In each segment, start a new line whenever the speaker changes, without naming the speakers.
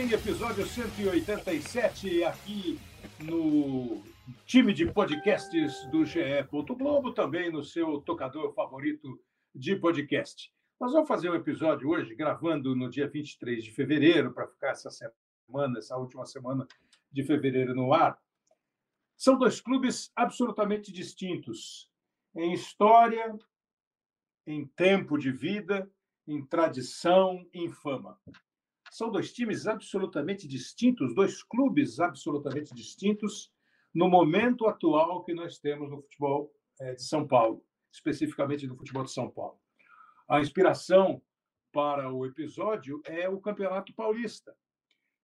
Sim,
episódio 187 aqui no time de podcasts do GE. Globo, também no seu tocador favorito de podcast. Nós vamos fazer um episódio hoje, gravando no dia 23 de fevereiro, para ficar essa semana, essa última semana de fevereiro no ar. São dois clubes absolutamente distintos em história, em tempo de vida, em tradição, em fama. São dois times absolutamente distintos, dois clubes absolutamente distintos no momento atual que nós temos no futebol eh, de São Paulo, especificamente no futebol de São Paulo. A inspiração para o episódio é o Campeonato Paulista.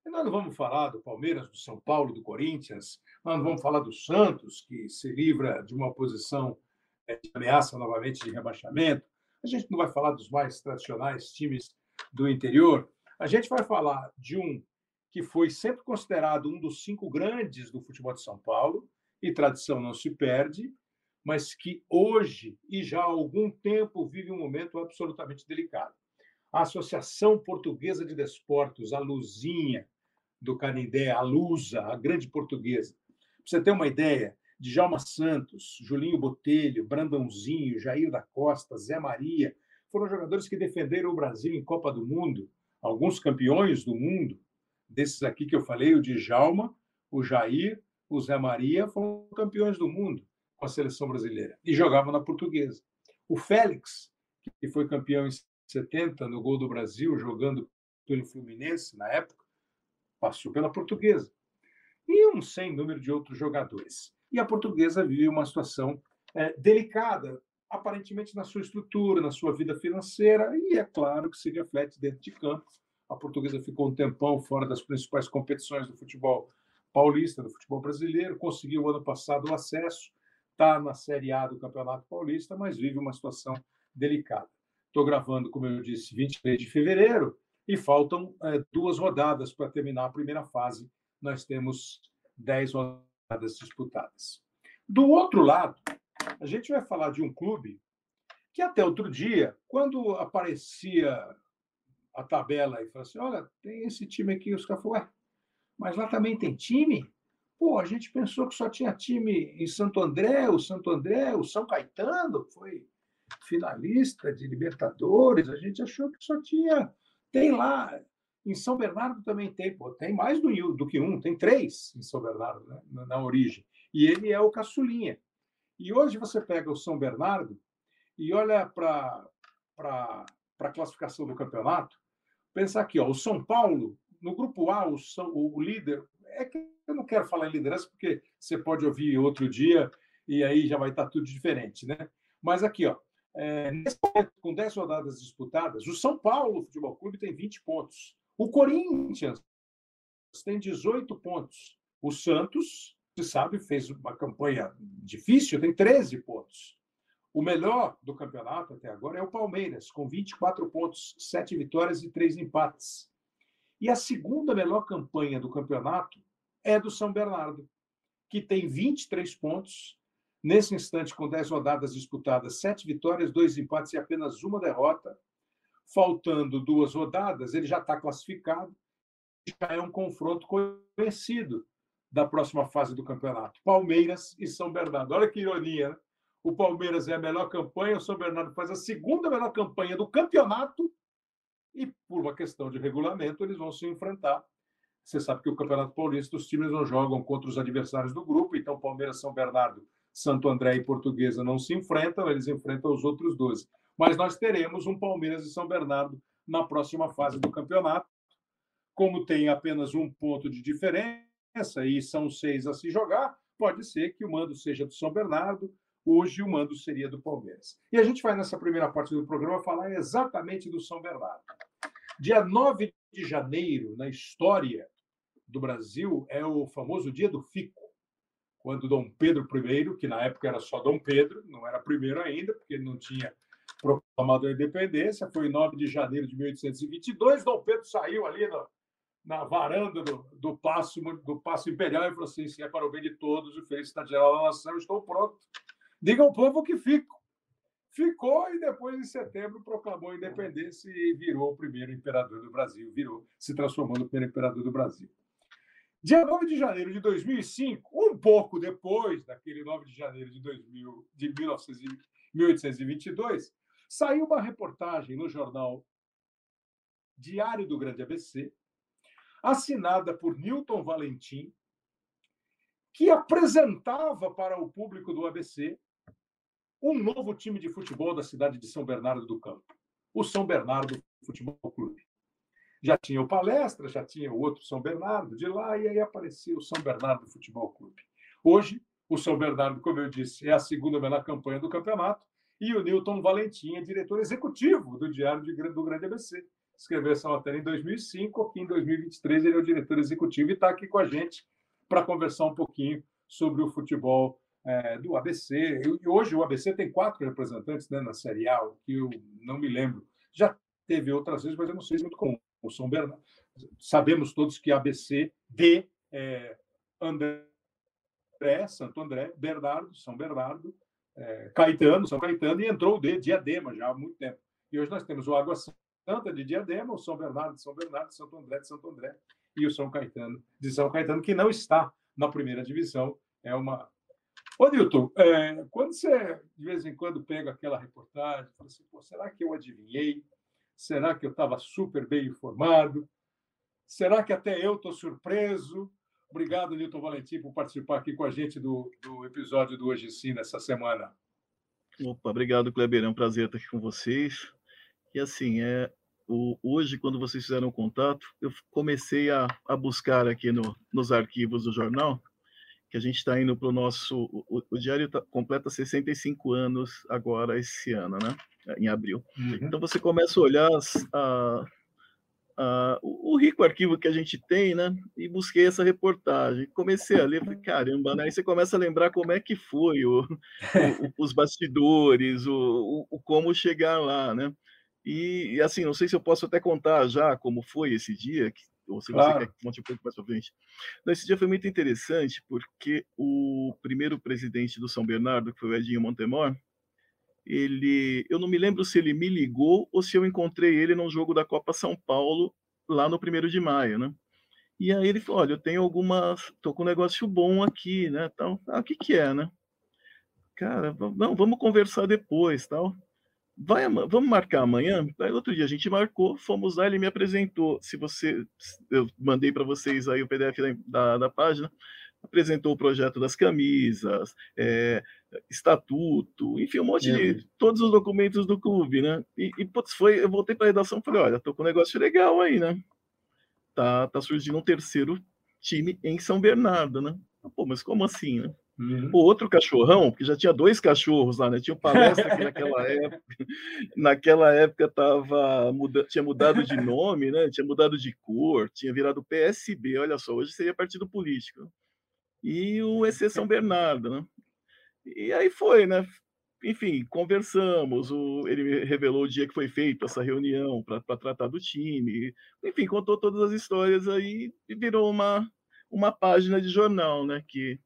E nós não vamos falar do Palmeiras, do São Paulo, do Corinthians, nós não vamos falar do Santos, que se livra de uma posição eh, de ameaça novamente de rebaixamento. A gente não vai falar dos mais tradicionais times do interior, a gente vai falar de um que foi sempre considerado um dos cinco grandes do futebol de São Paulo, e tradição não se perde, mas que hoje e já há algum tempo vive um momento absolutamente delicado. A Associação Portuguesa de Desportos, a Luzinha do Canindé, a Lusa, a grande portuguesa. Para você ter uma ideia, Djalma Santos, Julinho Botelho, Brandãozinho, Jair da Costa, Zé Maria, foram jogadores que defenderam o Brasil em Copa do Mundo, alguns campeões do mundo, desses aqui que eu falei, o Djalma, o Jair, o Zé Maria, foram campeões do mundo com a seleção brasileira e jogavam na portuguesa. O Félix, que foi campeão em 70 no gol do Brasil, jogando pelo Fluminense na época, passou pela portuguesa. E um sem número de outros jogadores. E a portuguesa vive uma situação é, delicada, aparentemente na sua estrutura, na sua vida financeira, e é claro que se reflete dentro de campo. A portuguesa ficou um tempão fora das principais competições do futebol paulista, do futebol brasileiro, conseguiu ano passado o acesso, está na Série A do Campeonato Paulista, mas vive uma situação delicada. Estou gravando, como eu disse, 23 de fevereiro, e faltam é, duas rodadas para terminar a primeira fase. Nós temos 10 rodadas disputadas. Do outro lado, a gente vai falar de um clube que até outro dia, quando aparecia a tabela e falava assim: olha, tem esse time aqui, os caras falaram, mas lá também tem time? Pô, a gente pensou que só tinha time em Santo André, o Santo André, o São Caetano foi finalista de Libertadores, a gente achou que só tinha. Tem lá, em São Bernardo também tem, pô, tem mais do, do que um, tem três em São Bernardo, né, na, na origem. E ele é o caçulinha. E hoje você pega o São Bernardo e olha para a classificação do campeonato, pensar aqui, ó, o São Paulo, no grupo A, o, São, o líder, é que eu não quero falar em liderança, porque você pode ouvir outro dia e aí já vai estar tudo diferente, né? Mas aqui, ó, é, nesse momento, com 10 rodadas disputadas, o São Paulo Futebol Clube tem 20 pontos. O Corinthians tem 18 pontos. O Santos sabe, fez uma campanha difícil, tem 13 pontos. O melhor do campeonato até agora é o Palmeiras, com 24 pontos, 7 vitórias e 3 empates. E a segunda melhor campanha do campeonato é do São Bernardo, que tem 23 pontos, nesse instante, com 10 rodadas disputadas, 7 vitórias, 2 empates e apenas uma derrota. Faltando duas rodadas, ele já está classificado, já é um confronto conhecido da próxima fase do campeonato. Palmeiras e São Bernardo. Olha que ironia, né? O Palmeiras é a melhor campanha, o São Bernardo faz a segunda melhor campanha do campeonato e, por uma questão de regulamento, eles vão se enfrentar. Você sabe que o Campeonato Paulista, os times não jogam contra os adversários do grupo, então Palmeiras, São Bernardo, Santo André e Portuguesa não se enfrentam, eles enfrentam os outros 12. Mas nós teremos um Palmeiras e São Bernardo na próxima fase do campeonato. Como tem apenas um ponto de diferença, e são seis a se jogar, pode ser que o mando seja do São Bernardo, hoje o mando seria do Palmeiras. E a gente vai, nessa primeira parte do programa, falar exatamente do São Bernardo. Dia 9 de janeiro, na história do Brasil, é o famoso dia do Fico, quando Dom Pedro I, que na época era só Dom Pedro, não era primeiro ainda, porque ele não tinha proclamado a independência, foi 9 de janeiro de 1822, Dom Pedro saiu ali no, na varanda do, do, Paço, do Imperial e falou assim, se é para o bem de todos, o felicidade geral da nação, estou pronto. Diga ao povo que fico. Ficou e depois, em setembro, proclamou a independência e virou o primeiro imperador do Brasil, virou, se transformou no primeiro imperador do Brasil. Dia 9 de janeiro de 2005, um pouco depois daquele 9 de janeiro de, 2000, de 1822, saiu uma reportagem no jornal Diário do Grande ABC, assinada por Newton Valentim, que apresentava para o público do ABC um novo time de futebol da cidade de São Bernardo do Campo, o São Bernardo Futebol Clube. Já tinha o Palestra, já tinha o outro São Bernardo de lá, e aí aparecia o São Bernardo Futebol Clube. Hoje, o São Bernardo, como eu disse, é a segunda melhor campanha do campeonato, e o Newton Valentim é diretor executivo do Diário do Grande ABC. Escreveu essa matéria em 2005, aqui em 2023 ele é o diretor executivo e está aqui com a gente para conversar um pouquinho sobre o futebol é, do ABC. E hoje o ABC tem quatro representantes né, na Série A, que eu não me lembro. Já teve outras vezes, mas eu não sei se é muito comum. O São Bernardo. Sabemos todos que ABC de é, André, Santo André, Bernardo, São Bernardo, é, Caetano, São Caetano, e entrou o D, Diadema, já há muito tempo. E hoje nós temos o Água Santa de Diadema, o São Bernardo de São Bernardo, Santo André de Santo André e o São Caetano de São Caetano, que não está na primeira divisão. É uma. Ô, Nilton, é, quando você de vez em quando pega aquela reportagem, fala assim, será que eu adivinhei? Será que eu estava super bem informado? Será que até eu estou surpreso? Obrigado, Nilton Valentim, por participar aqui com a gente do, do episódio do Hoje Sim, nessa semana.
Opa, obrigado, Kleber. É um prazer estar aqui com vocês. E assim, é, o, hoje, quando vocês fizeram o contato, eu comecei a, a buscar aqui no, nos arquivos do jornal, que a gente está indo para o nosso. O, o diário tá, completa 65 anos agora, esse ano, né? Em abril. Uhum. Então você começa a olhar as, a, a, o rico arquivo que a gente tem, né? E busquei essa reportagem. Comecei a ler, falei, caramba, né? Aí você começa a lembrar como é que foi o, o, os bastidores, o, o, como chegar lá, né? E, assim, não sei se eu posso até contar já como foi esse dia, que, ou se claro. você quer conte um pouco mais para frente. Esse dia foi muito interessante, porque o primeiro presidente do São Bernardo, que foi o Edinho Montemor, ele, eu não me lembro se ele me ligou ou se eu encontrei ele num jogo da Copa São Paulo, lá no primeiro de maio, né? E aí ele falou, olha, eu tenho algumas, tô com um negócio bom aqui, né? Então, ah, o que que é, né? Cara, não, vamos conversar depois, tal vai, vamos marcar amanhã? Aí outro dia a gente marcou, fomos lá, ele me apresentou. Se você, eu mandei para vocês aí o PDF da, da, página, apresentou o projeto das camisas, é, estatuto, enfim, um monte é. de todos os documentos do clube, né? E, e putz, foi, eu voltei para a redação e falei, olha, tô com um negócio legal aí, né? Tá, tá surgindo um terceiro time em São Bernardo, né? Pô, mas como assim, né? Uhum. O outro cachorrão, porque já tinha dois cachorros lá, né? Tinha o palestra que naquela época, naquela época tava, muda, tinha mudado de nome, né? Tinha mudado de cor, tinha virado PSB, olha só, hoje seria partido político. E o EC São Bernardo, né? E aí foi, né? Enfim, conversamos, o, ele revelou o dia que foi feita essa reunião para tratar do time, enfim, contou todas as histórias aí e virou uma, uma página de jornal, né? Que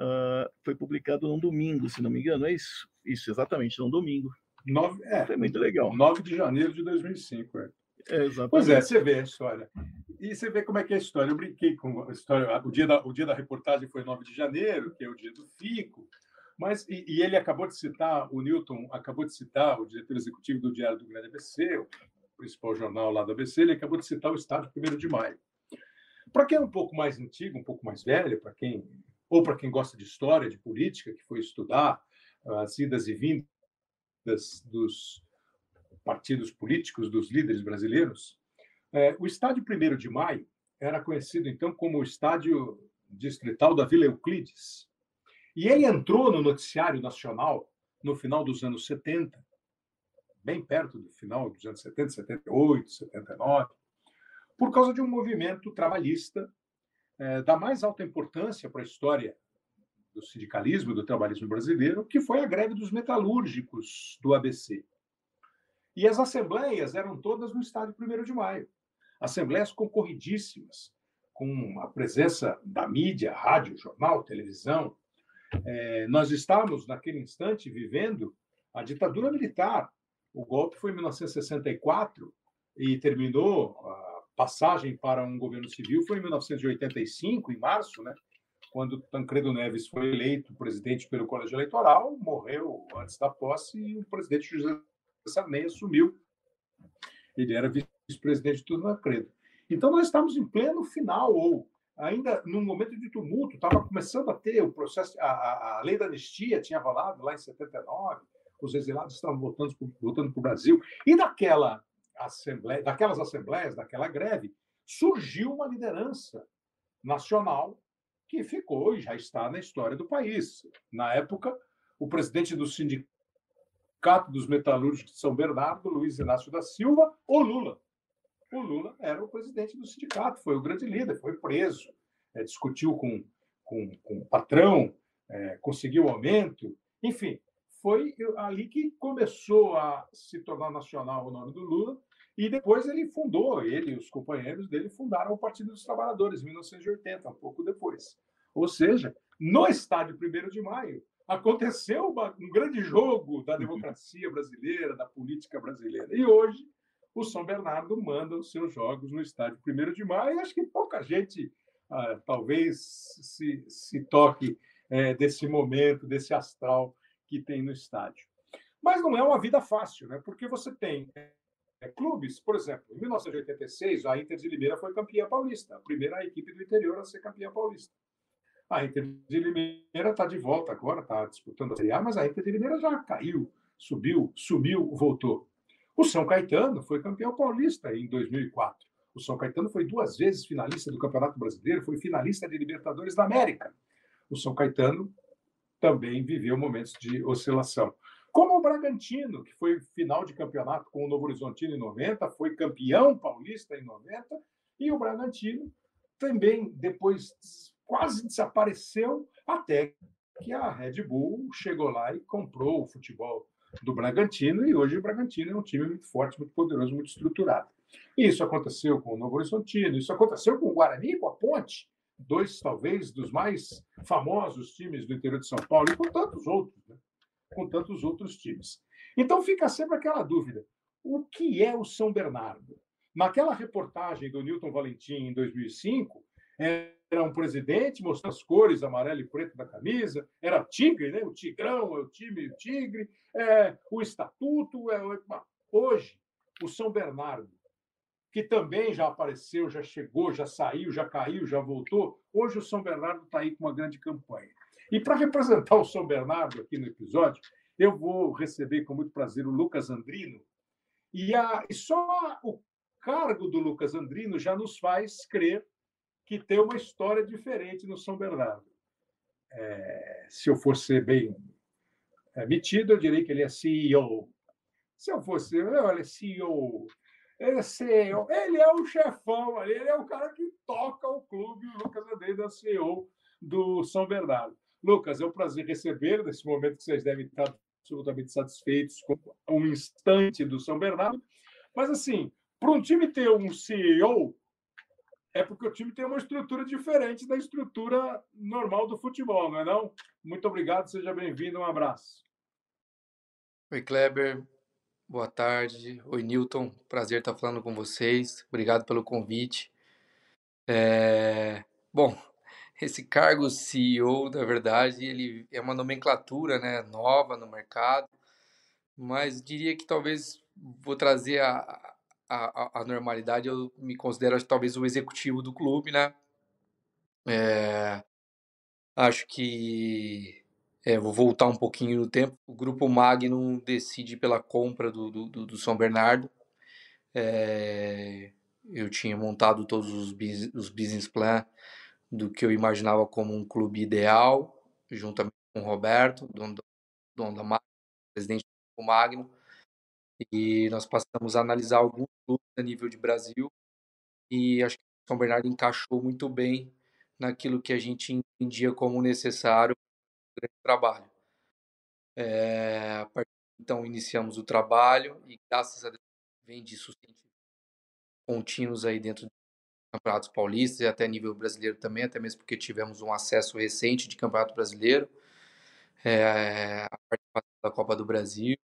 Uh, foi publicado num domingo, se não me engano, é isso? Isso, exatamente, num domingo.
Nove, é,
foi muito legal.
9 de janeiro de 2005,
é. é exatamente.
Pois é, você vê a história. E você vê como é que é a história. Eu brinquei com a história. O dia da, o dia da reportagem foi 9 de janeiro, que é o dia do FICO. Mas, e, e ele acabou de citar, o Newton acabou de citar, o diretor executivo do Diário do Grande ABC, o principal jornal lá do ABC, ele acabou de citar o estádio 1 de maio. Para quem é um pouco mais antigo, um pouco mais velho, para quem ou para quem gosta de história, de política, que foi estudar ah, as idas e vindas dos partidos políticos, dos líderes brasileiros, é, o estádio 1 de Maio era conhecido, então, como o estádio distrital da Vila Euclides. E ele entrou no noticiário nacional no final dos anos 70, bem perto do final dos anos 70, 78, 79, por causa de um movimento trabalhista é, da mais alta importância para a história do sindicalismo e do trabalhismo brasileiro, que foi a greve dos metalúrgicos do ABC. E as assembleias eram todas no estádio 1 de maio. Assembleias concorridíssimas, com a presença da mídia, rádio, jornal, televisão. É, nós estávamos, naquele instante, vivendo a ditadura militar. O golpe foi em 1964 e terminou a passagem para um governo civil foi em 1985, em março, né? quando Tancredo Neves foi eleito presidente pelo colégio eleitoral, morreu antes da posse e o presidente José Sarney assumiu. Ele era vice-presidente do Tancredo. Então, nós estamos em pleno final, ou ainda num momento de tumulto, estava começando a ter o processo, a, a, a lei da anistia tinha avalado lá em 79, os exilados estavam voltando, voltando para o Brasil, e daquela assembleia, daquelas assembleias, daquela greve, surgiu uma liderança nacional que ficou e já está na história do país. Na época, o presidente do Sindicato dos Metalúrgicos de São Bernardo, Luiz Inácio da Silva, o Lula o Lula era o presidente do sindicato, foi o grande líder, foi preso, é, discutiu com, com, com o patrão, é, conseguiu aumento, enfim, foi ali que começou a se tornar nacional o nome do Lula, e depois ele fundou, ele e os companheiros dele fundaram o Partido dos Trabalhadores, em 1980, um pouco depois. Ou seja, no estádio 1 de maio, aconteceu uma, um grande jogo da democracia brasileira, da política brasileira. E hoje o São Bernardo manda os seus jogos no estádio 1 de maio, e acho que pouca gente ah, talvez se, se toque é, desse momento, desse astral que tem no estádio. Mas não é uma vida fácil, né? porque você tem é, clubes, por exemplo, em 1986, a Inter de Limeira foi campeã paulista, a primeira equipe do interior a ser campeã paulista. A Inter de Limeira está de volta agora, está disputando a Série A, mas a Inter de Limeira já caiu, subiu, subiu, voltou. O São Caetano foi campeão paulista em 2004. O São Caetano foi duas vezes finalista do Campeonato Brasileiro, foi finalista de Libertadores da América. O São Caetano também viveu momentos de oscilação. Como o Bragantino, que foi final de campeonato com o Novo Horizontino em 90, foi campeão paulista em 90, e o Bragantino também depois quase desapareceu até que a Red Bull chegou lá e comprou o futebol do Bragantino, e hoje o Bragantino é um time muito forte, muito poderoso, muito estruturado. Isso aconteceu com o Novo Horizontino, isso aconteceu com o Guarani, com a Ponte, dois, talvez, dos mais famosos times do interior de São Paulo, e com tantos outros, né? com tantos outros times. Então fica sempre aquela dúvida: o que é o São Bernardo? Naquela reportagem do Newton Valentim, em 2005, era um presidente mostrando as cores amarelo e preto da camisa, era tigre, né? o tigrão, é o time, o tigre, é, o estatuto. É, hoje, o São Bernardo, que também já apareceu, já chegou, já saiu, já caiu, já voltou, hoje o São Bernardo está aí com uma grande campanha. E para representar o São Bernardo aqui no episódio, eu vou receber com muito prazer o Lucas Andrino. E, a, e só o cargo do Lucas Andrino já nos faz crer que tem uma história diferente no São Bernardo. É, se eu fosse bem é, metido, eu diria que ele é CEO. Se eu fosse, olha, CEO. É CEO, ele é o chefão ali, ele é o cara que toca o clube, o Lucas Adeida CEO do São Bernardo. Lucas, é um prazer receber nesse momento que vocês devem estar absolutamente satisfeitos com um instante do São Bernardo. Mas, assim, para um time ter um CEO, é porque o time tem uma estrutura diferente da estrutura normal do futebol, não é não? Muito obrigado, seja bem-vindo, um abraço.
Oi, Kleber. Boa tarde. Oi, Newton. Prazer estar falando com vocês. Obrigado pelo convite. É... Bom, esse cargo CEO, na verdade, ele é uma nomenclatura né, nova no mercado, mas diria que talvez vou trazer a, a, a, normalidade, eu me considero talvez o executivo do clube, né? É, acho que é, vou voltar um pouquinho no tempo. O grupo Magnum decide pela compra do, do, do São Bernardo. É, eu tinha montado todos os, os business plan do que eu imaginava como um clube ideal, juntamente com o Roberto, dono, dono da Magno, presidente do Magno, e nós passamos a analisar alguns clubes a nível de Brasil e acho que o São Bernardo encaixou muito bem naquilo que a gente entendia como necessário grande trabalho. É, então iniciamos o trabalho e graças a Deus vem sustentos contínuos aí dentro dos campeonatos paulistas e até nível brasileiro também, até mesmo porque tivemos um acesso recente de campeonato brasileiro, é, a participação da Copa do Brasil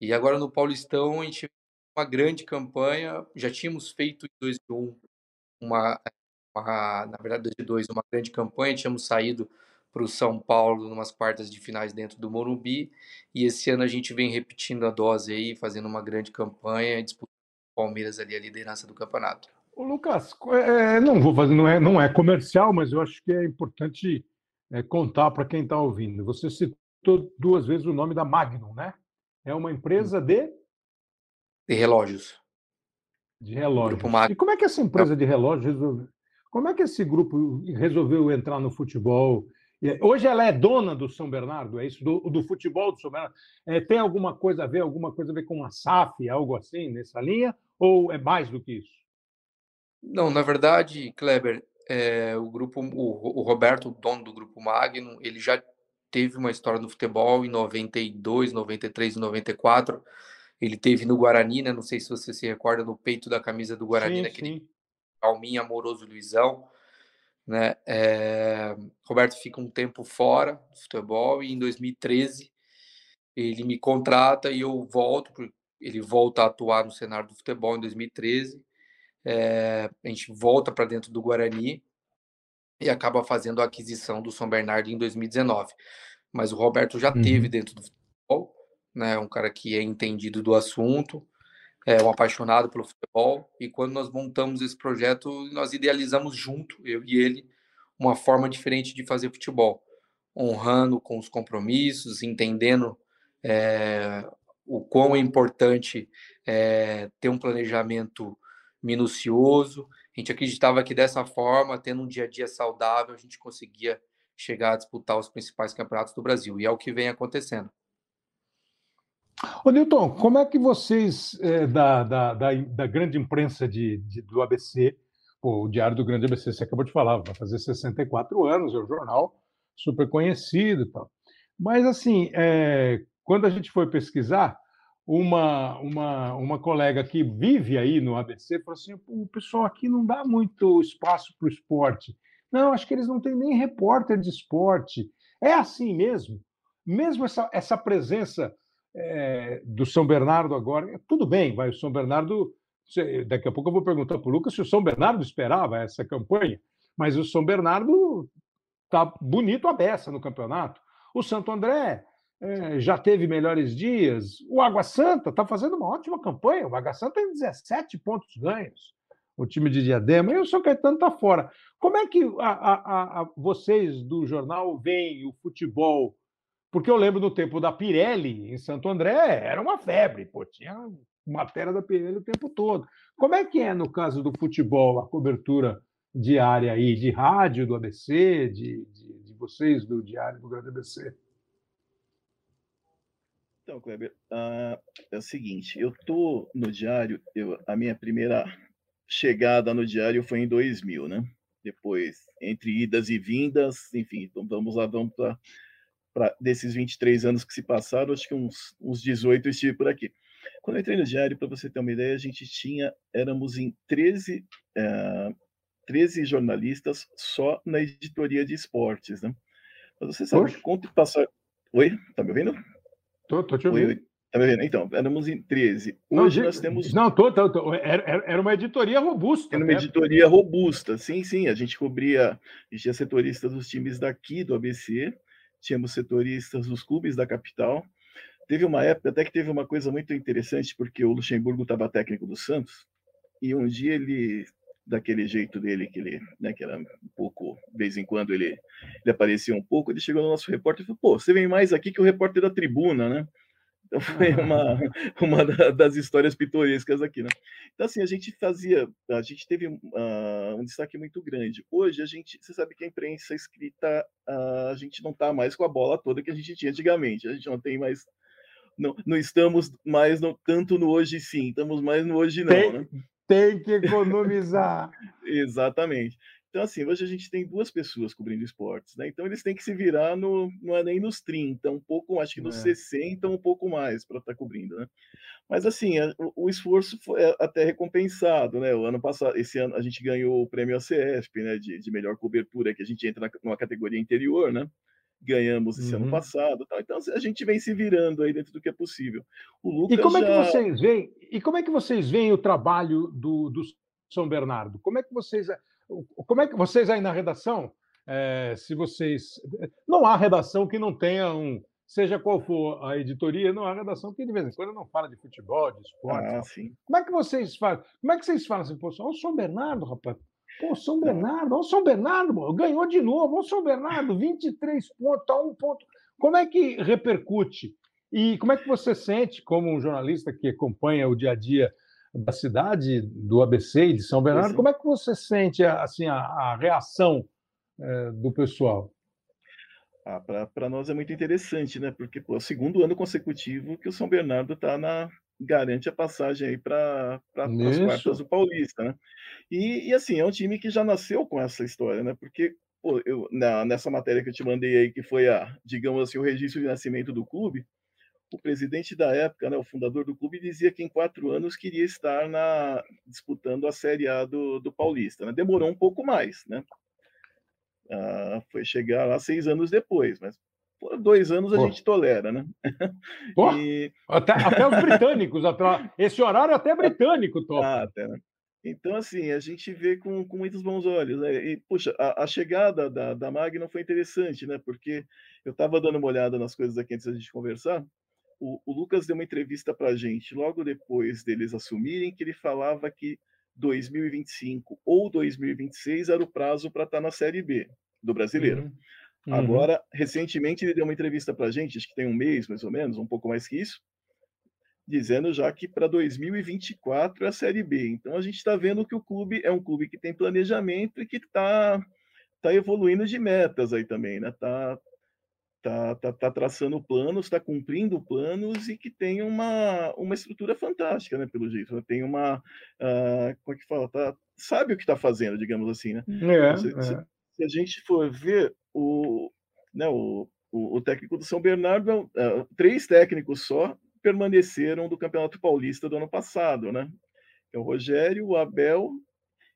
e agora no Paulistão a gente uma grande campanha, já tínhamos feito em 2001 uma, uma na verdade 2002 uma grande campanha, tínhamos saído para o São Paulo numas quartas de finais dentro do Morumbi. E esse ano a gente vem repetindo a dose aí, fazendo uma grande campanha, disputando o Palmeiras ali a liderança do campeonato.
Ô, Lucas, é, não vou fazer, não é, não é comercial, mas eu acho que é importante é, contar para quem está ouvindo. Você citou duas vezes o nome da Magnum, né? É uma empresa de
de relógios.
De relógios. E como é que essa empresa de relógios resolveu? Como é que esse grupo resolveu entrar no futebol Hoje ela é dona do São Bernardo, é isso? Do, do futebol do São Bernardo. É, tem alguma coisa a ver, alguma coisa a ver com a SAF, algo assim, nessa linha? Ou é mais do que isso?
Não, na verdade, Kleber, é, o grupo, o, o Roberto, dono do grupo Magno, ele já teve uma história no futebol em 92, 93 e 94. Ele teve no Guarani, né? Não sei se você se recorda, no peito da camisa do Guarani, sim, naquele sim. Alminha Amoroso Luizão. Né? É, Roberto fica um tempo fora do futebol e em 2013 ele me contrata e eu volto, ele volta a atuar no cenário do futebol em 2013. É, a gente volta para dentro do Guarani e acaba fazendo a aquisição do São Bernardo em 2019. Mas o Roberto já uhum. teve dentro do futebol, né? Um cara que é entendido do assunto, é um apaixonado pelo futebol, e quando nós montamos esse projeto, nós idealizamos junto, eu e ele, uma forma diferente de fazer futebol, honrando com os compromissos, entendendo é, o quão é importante é, ter um planejamento minucioso. A gente acreditava que dessa forma, tendo um dia a dia saudável, a gente conseguia chegar a disputar os principais campeonatos do Brasil, e é o que vem acontecendo.
Ô, Nilton, como é que vocês, é, da, da, da, da, grande imprensa de, de, do ABC, pô, o Diário do Grande ABC, você acabou de falar, vai fazer 64 anos, é um jornal super conhecido e tal. Mas, assim, é, quando a gente foi pesquisar, uma, uma, uma colega que vive aí no ABC falou assim: o pessoal aqui não dá muito espaço para o esporte. Não, acho que eles não têm nem repórter de esporte. É assim mesmo? Mesmo essa, essa presença é, do São Bernardo agora. Tudo bem, vai o São Bernardo. Daqui a pouco eu vou perguntar para o Lucas se o São Bernardo esperava essa campanha, mas o São Bernardo está bonito a beça no campeonato. O Santo André é, já teve melhores dias. O Água Santa está fazendo uma ótima campanha. O Água Santa tem 17 pontos ganhos. O time de Diadema. E o São Caetano está fora. Como é que a, a, a, vocês do jornal veem o futebol porque eu lembro do tempo da Pirelli em Santo André, era uma febre, pô, tinha matéria da Pirelli o tempo todo. Como é que é no caso do futebol a cobertura diária aí de rádio do ABC, de, de, de vocês do Diário do Grande ABC?
Então, Kleber, uh, é o seguinte, eu tô no Diário, eu, a minha primeira chegada no Diário foi em 2000, né? Depois, entre idas e vindas, enfim, então vamos lá, vamos para pra, desses 23 anos que se passaram, acho que uns, uns 18 eu estive por aqui. Quando eu entrei no diário, para você ter uma ideia, a gente tinha, éramos em 13, uh, 13 jornalistas só na editoria de esportes, né? Mas você sabe, quanto passar. Oi, tá me ouvindo?
Tô, tô te ouvindo. Oi,
Tá me vendo? Então, éramos em 13. Hoje
não,
nós temos.
Não, tô, tô, tô. Era, era uma editoria robusta.
Era uma editoria robusta, sim, sim. A gente cobria, a gente tinha setoristas dos times daqui do ABC, tínhamos setoristas dos clubes da capital. Teve uma época até que teve uma coisa muito interessante, porque o Luxemburgo estava técnico do Santos, e um dia ele, daquele jeito dele, que ele, né, que era um pouco, de vez em quando ele, ele aparecia um pouco, ele chegou no nosso repórter e falou: pô, você vem mais aqui que o repórter da tribuna, né? Então foi uma, uma das histórias pitorescas aqui, né? Então, assim, a gente fazia, a gente teve uh, um destaque muito grande. Hoje, a gente, você sabe que a imprensa escrita, uh, a gente não está mais com a bola toda que a gente tinha antigamente. A gente não tem mais, não, não estamos mais no, tanto no hoje sim, estamos mais no hoje não,
tem,
né?
Tem que economizar.
Exatamente. Então, assim, hoje a gente tem duas pessoas cobrindo esportes, né? Então eles têm que se virar no, não é nem nos 30, um pouco, acho que nos é. 60, um pouco mais para estar tá cobrindo, né? Mas assim, a, o, esforço foi é, até recompensado, né? O ano passado, esse ano a gente ganhou o prêmio ACESP, né? De, de melhor cobertura, que a gente entra na, numa categoria interior, né? Ganhamos esse uhum. ano passado, tal. então a gente vem se virando aí dentro do que é possível.
O Lucas e como já... é que vocês veem? E como é que vocês veem o trabalho do, do São Bernardo? Como é que vocês como é que vocês aí na redação, é, se vocês. Não há redação que não tenha um. Seja qual for a editoria, não há redação que de vez em quando não fala de futebol, de esporte. Ah, como é que vocês fazem? Como é que vocês falam assim, pô, o São Bernardo, rapaz? Pô, São Bernardo, o São Bernardo, mano, ganhou de novo, o São Bernardo, 23 pontos, a um ponto. Como é que repercute? E como é que você sente, como um jornalista que acompanha o dia a dia da cidade do ABC e de São Bernardo. Como é que você sente assim a, a reação é, do pessoal?
Ah, para nós é muito interessante, né? Porque pô, é o segundo ano consecutivo que o São Bernardo está na garante a passagem aí para as quartas do Paulista, né? E, e, assim é um time que já nasceu com essa história, né? Porque pô, eu, na, nessa matéria que eu te mandei aí que foi a digamos assim o registro de nascimento do clube, o presidente da época, né, o fundador do clube, dizia que em quatro anos queria estar na, disputando a Série A do, do Paulista. Né? Demorou um pouco mais, né? Ah, foi chegar lá seis anos depois, mas por dois anos a Pô. gente tolera, né?
Pô, e... até, até, os britânicos, até, esse horário até britânico toca. Ah, até, né?
Então, assim, a gente vê com, com muitos bons olhos. Né? E, puxa, a, a chegada da, da Magna foi interessante, né? Porque eu estava dando uma olhada nas coisas aqui antes da gente conversar, o, o Lucas deu uma entrevista para a gente logo depois deles assumirem, que ele falava que 2025 ou 2026 era o prazo para estar tá na Série B do Brasileiro. Uhum. Uhum. Agora, recentemente, ele deu uma entrevista para a gente, acho que tem um mês mais ou menos, um pouco mais que isso, dizendo já que para 2024 é a Série B. Então, a gente está vendo que o clube é um clube que tem planejamento e que está tá evoluindo de metas aí também, né? Está tá, tá, tá traçando planos, está cumprindo planos e que tem uma, uma estrutura fantástica, né, pelo jeito. Né? Tem uma. Uh, como é que fala? Tá, sabe o que está fazendo, digamos assim, né? É, se, é. Se, se, a gente for ver o, né, o, o, o técnico do São Bernardo, uh, três técnicos só permaneceram do Campeonato Paulista do ano passado, né? É o Rogério, o Abel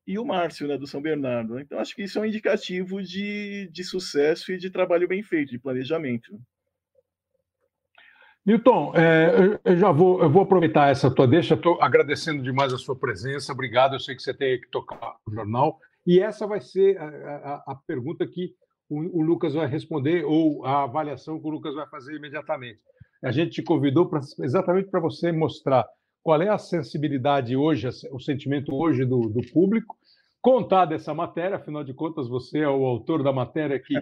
e o Márcio, né, do São Bernardo. Né? Então, acho que isso é um indicativo de, de sucesso e de trabalho bem feito, de planejamento.
Newton, é, eu já vou, eu vou aproveitar essa tua deixa, estou agradecendo demais a sua presença, obrigado, eu sei que você tem que tocar o jornal, e essa vai ser a, a, a pergunta que o, o, Lucas vai responder, ou a avaliação que o Lucas vai fazer imediatamente. A gente te convidou pra, exatamente para você mostrar qual é a sensibilidade hoje, o sentimento hoje do, do público, contar dessa matéria, afinal de contas, você é o autor da matéria que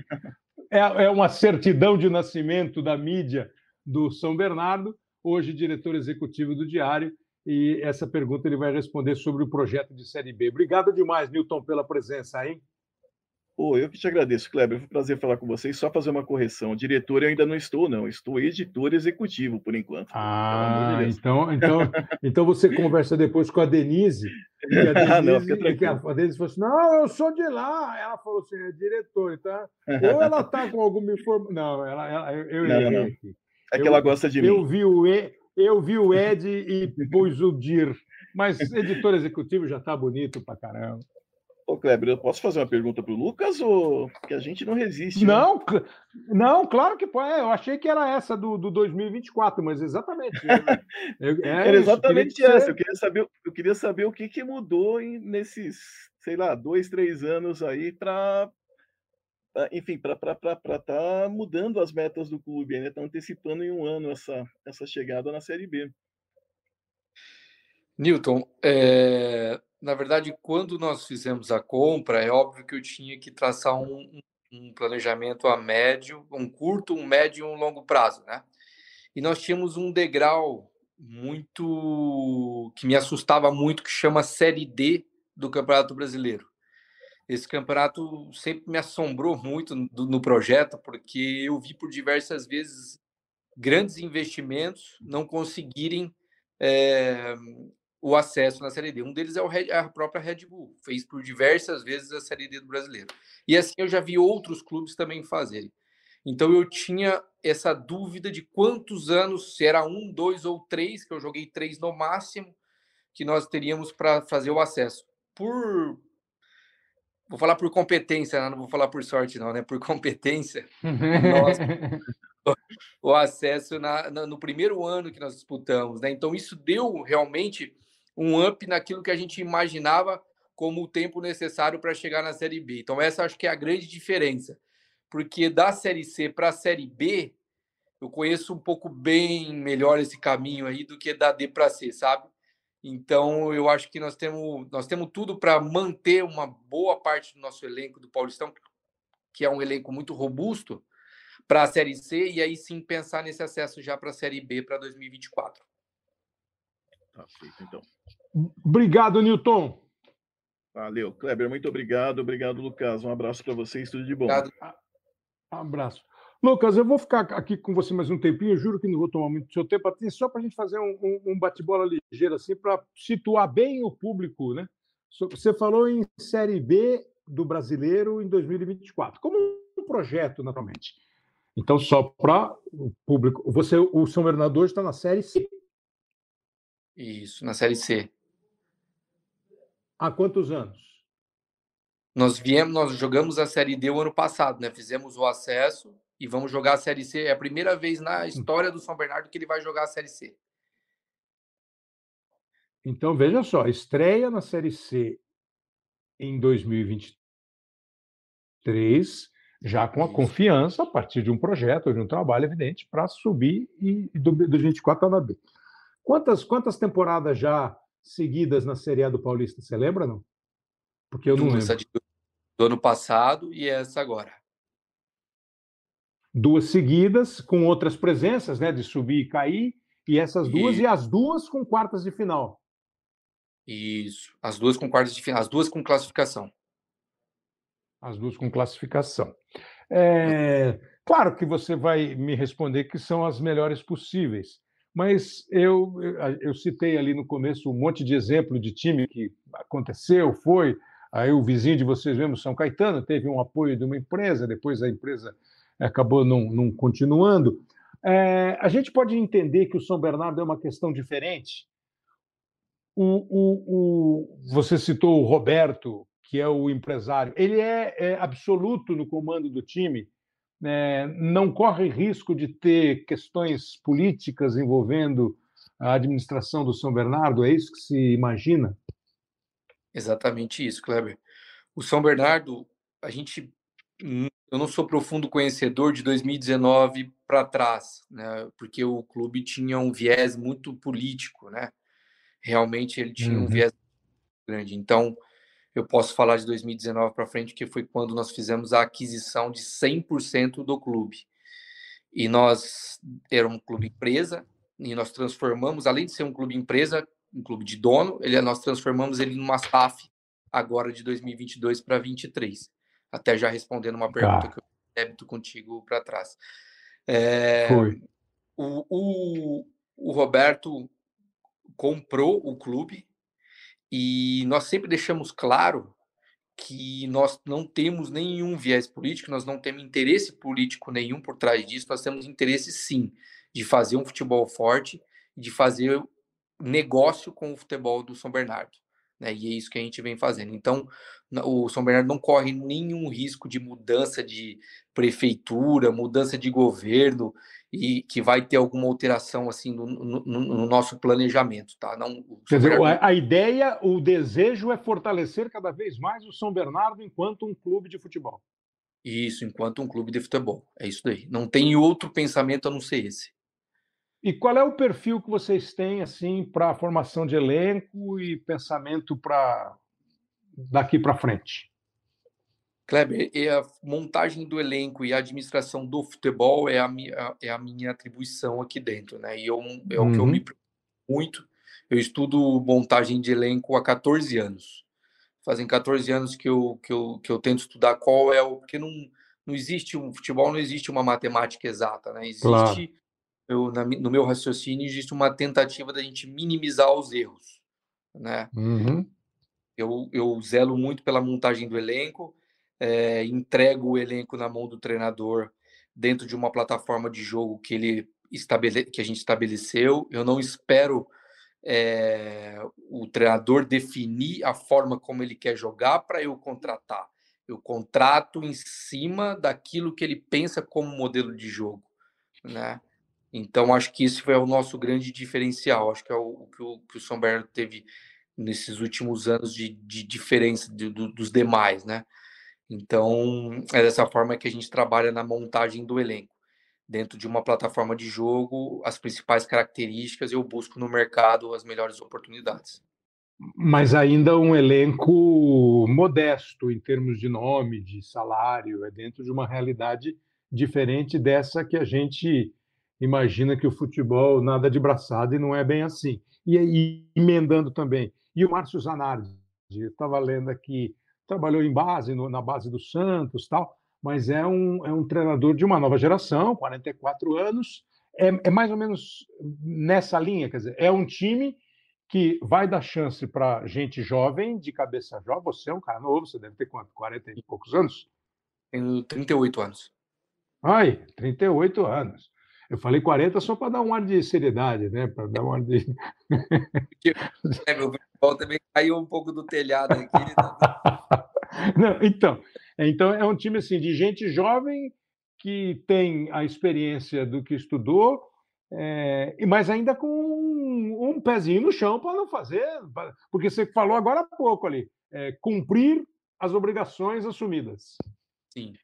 é, é uma certidão de nascimento da mídia do São Bernardo, hoje diretor executivo do Diário, e essa pergunta ele vai responder sobre o projeto de Série B. Obrigado demais, Newton, pela presença, hein?
Oh, eu que te agradeço, Kleber. Foi um prazer falar com vocês. Só fazer uma correção. Diretor eu ainda não estou, não. Estou editor executivo, por enquanto.
Ah, de então, então, então você conversa depois com a Denise.
E a Denise, não, fica tranquilo.
a Denise falou assim: não, eu sou de lá. Ela falou assim: é diretor. Então, ou ela está com alguma informação. Não, ela, ela, eu
não, não. É que eu, ela gosta de
eu
mim.
Vi o e, eu vi o Ed e pus o Dir. Mas editor executivo já está bonito pra caramba.
Ô, Kleber, eu posso fazer uma pergunta para o Lucas ou que a gente não resiste?
Né? Não, né? não, claro que pode. É, eu achei que era essa do, do 2024, mas exatamente.
Eu, é era exatamente isso, essa. Eu queria saber, eu queria saber o que, que mudou em, nesses, sei lá, dois, três anos aí para enfim, para estar tá mudando as metas do clube, né? Está antecipando em um ano essa, essa chegada na Série B.
Newton, é, na verdade, quando nós fizemos a compra, é óbvio que eu tinha que traçar um, um planejamento a médio, um curto, um médio e um longo prazo, né? e nós tínhamos um degrau muito que me assustava muito que chama Série D do Campeonato Brasileiro. Esse campeonato sempre me assombrou muito no, no projeto, porque eu vi por diversas vezes grandes investimentos não conseguirem é, o acesso na Série D. Um deles é o, a própria Red Bull, fez por diversas vezes a Série D do brasileiro. E assim eu já vi outros clubes também fazerem. Então eu tinha essa dúvida de quantos anos, se era um, dois ou três, que eu joguei três no máximo, que nós teríamos para fazer o acesso. Por. Vou falar por competência, né? não vou falar por sorte, não, né? Por competência, nós, o acesso na, na, no primeiro ano que nós disputamos, né? Então isso deu realmente um up naquilo que a gente imaginava como o tempo necessário para chegar na Série B. Então essa acho que é a grande diferença porque da Série C para a Série B, eu conheço um pouco bem melhor esse caminho aí do que da D para C, sabe? Então, eu acho que nós temos, nós temos tudo para manter uma boa parte do nosso elenco do Paulistão, que é um elenco muito robusto, para a Série C, e aí sim pensar nesse acesso já para a Série B para 2024.
Tá feito, então.
Obrigado, Newton.
Valeu, Kleber, muito obrigado. Obrigado, Lucas. Um abraço para vocês, tudo de bom. Obrigado.
Um abraço. Lucas, eu vou ficar aqui com você mais um tempinho, eu juro que não vou tomar muito seu tempo, só para a gente fazer um, um, um bate-bola ligeiro, assim, para situar bem o público, né? Você falou em Série B do brasileiro em 2024, como um projeto, naturalmente. Então, só para o público. Você, o São Bernardo hoje está na Série C.
Isso, na Série C.
Há quantos anos?
Nós viemos, nós jogamos a Série D o ano passado, né? Fizemos o acesso e vamos jogar a Série C. É a primeira vez na hum. história do São Bernardo que ele vai jogar a Série C.
Então, veja só, estreia na Série C em 2023, já com a confiança a partir de um projeto, de um trabalho evidente, para subir e do, do 24 na B. Quantas, quantas temporadas já seguidas na Série A do Paulista? Você lembra, não? Porque eu não Duas, lembro.
do ano passado e essa agora.
Duas seguidas, com outras presenças, né? De subir e cair, e essas duas, e, e as duas com quartas de final.
Isso, as duas com quartas de final, as duas com classificação.
As duas com classificação. É, claro que você vai me responder que são as melhores possíveis, mas eu, eu, citei ali no começo um monte de exemplo de time que aconteceu, foi, Aí o vizinho de vocês mesmo, São Caetano, teve um apoio de uma empresa, depois a empresa acabou não, não continuando. É, a gente pode entender que o São Bernardo é uma questão diferente. O, o, o, você citou o Roberto, que é o empresário. Ele é, é absoluto no comando do time. É, não corre risco de ter questões políticas envolvendo a administração do São Bernardo. É isso que se imagina?
Exatamente isso, Kleber. O São Bernardo, a gente. Eu não sou profundo conhecedor de 2019 para trás, né? Porque o clube tinha um viés muito político, né? Realmente ele tinha uhum. um viés grande. Então, eu posso falar de 2019 para frente, que foi quando nós fizemos a aquisição de 100% do clube. E nós era um clube empresa, e nós transformamos, além de ser um clube empresa, um clube de dono, ele, nós transformamos ele numa SAF agora de 2022 para 2023. Até já respondendo uma pergunta tá. que eu débito contigo para trás. É, Foi. O, o, o Roberto comprou o clube e nós sempre deixamos claro que nós não temos nenhum viés político, nós não temos interesse político nenhum por trás disso, nós temos interesse sim de fazer um futebol forte, de fazer negócio com o futebol do São Bernardo. Né? E é isso que a gente vem fazendo. Então, o São Bernardo não corre nenhum risco de mudança de prefeitura, mudança de governo e que vai ter alguma alteração assim no, no, no nosso planejamento, tá? Não.
Quer dizer, a, ideia, o desejo é fortalecer cada vez mais o São Bernardo enquanto um clube de futebol.
Isso, enquanto um clube de futebol. É isso daí. Não tem outro pensamento a não ser esse.
E qual é o perfil que vocês têm assim para a formação de elenco e pensamento para daqui para frente?
Kleber, a montagem do elenco e a administração do futebol é a minha, é a minha atribuição aqui dentro, né? E eu, é o que eu me
Uhum.
preocupo muito. Eu estudo montagem de elenco há 14 anos. Fazem 14 anos que eu, que eu, que eu tento estudar qual é o. Porque não, não existe um futebol, não existe uma matemática exata, né?
Claro.
Existe, eu, na no meu raciocínio, existe uma tentativa da gente minimizar os erros, né?
Uhum.
Eu, eu zelo muito pela montagem do elenco, eh, entrego o elenco na mão do treinador dentro de uma plataforma de jogo que ele estabele, que a gente estabeleceu. Eu não espero eh, o treinador definir a forma como ele quer jogar para eu contratar. Eu contrato em cima daquilo que ele pensa como modelo de jogo, né? Então acho que esse foi o nosso grande diferencial. Acho que é o, o que o, que o São Bernardo teve nesses últimos anos de, de diferença de- do- dos demais, né? Então, é dessa forma que a gente trabalha na montagem do elenco. Dentro de uma plataforma de jogo, as principais características, eu busco no mercado as melhores oportunidades.
Mas ainda um elenco modesto em termos de nome, de salário, é dentro de uma realidade diferente dessa que a gente imagina que o futebol nada de braçada e não é bem assim. E emendando também, e o Márcio Zanardi, eu estava lendo aqui, trabalhou em base, no- na base do Santos, tal, mas é um, é um treinador de uma nova geração, 44 anos, é, é mais ou menos nessa linha, quer dizer, é um time que vai dar chance para gente jovem, de cabeça jovem. Você é um cara novo, você deve ter quanto? 40 e poucos anos?
Tenho 38 anos.
Ai, 38 anos. Eu falei 40 só para dar um ar de seriedade, né? Para dar um ar de.
É, meu futebol também caiu um pouco do telhado aqui.
Não, então, então, é um time assim, de gente jovem que tem a experiência do que estudou, é, mas ainda com um, um pezinho no chão para não fazer, pra- porque você falou agora há pouco ali, é, cumprir as obrigações assumidas.
Sim.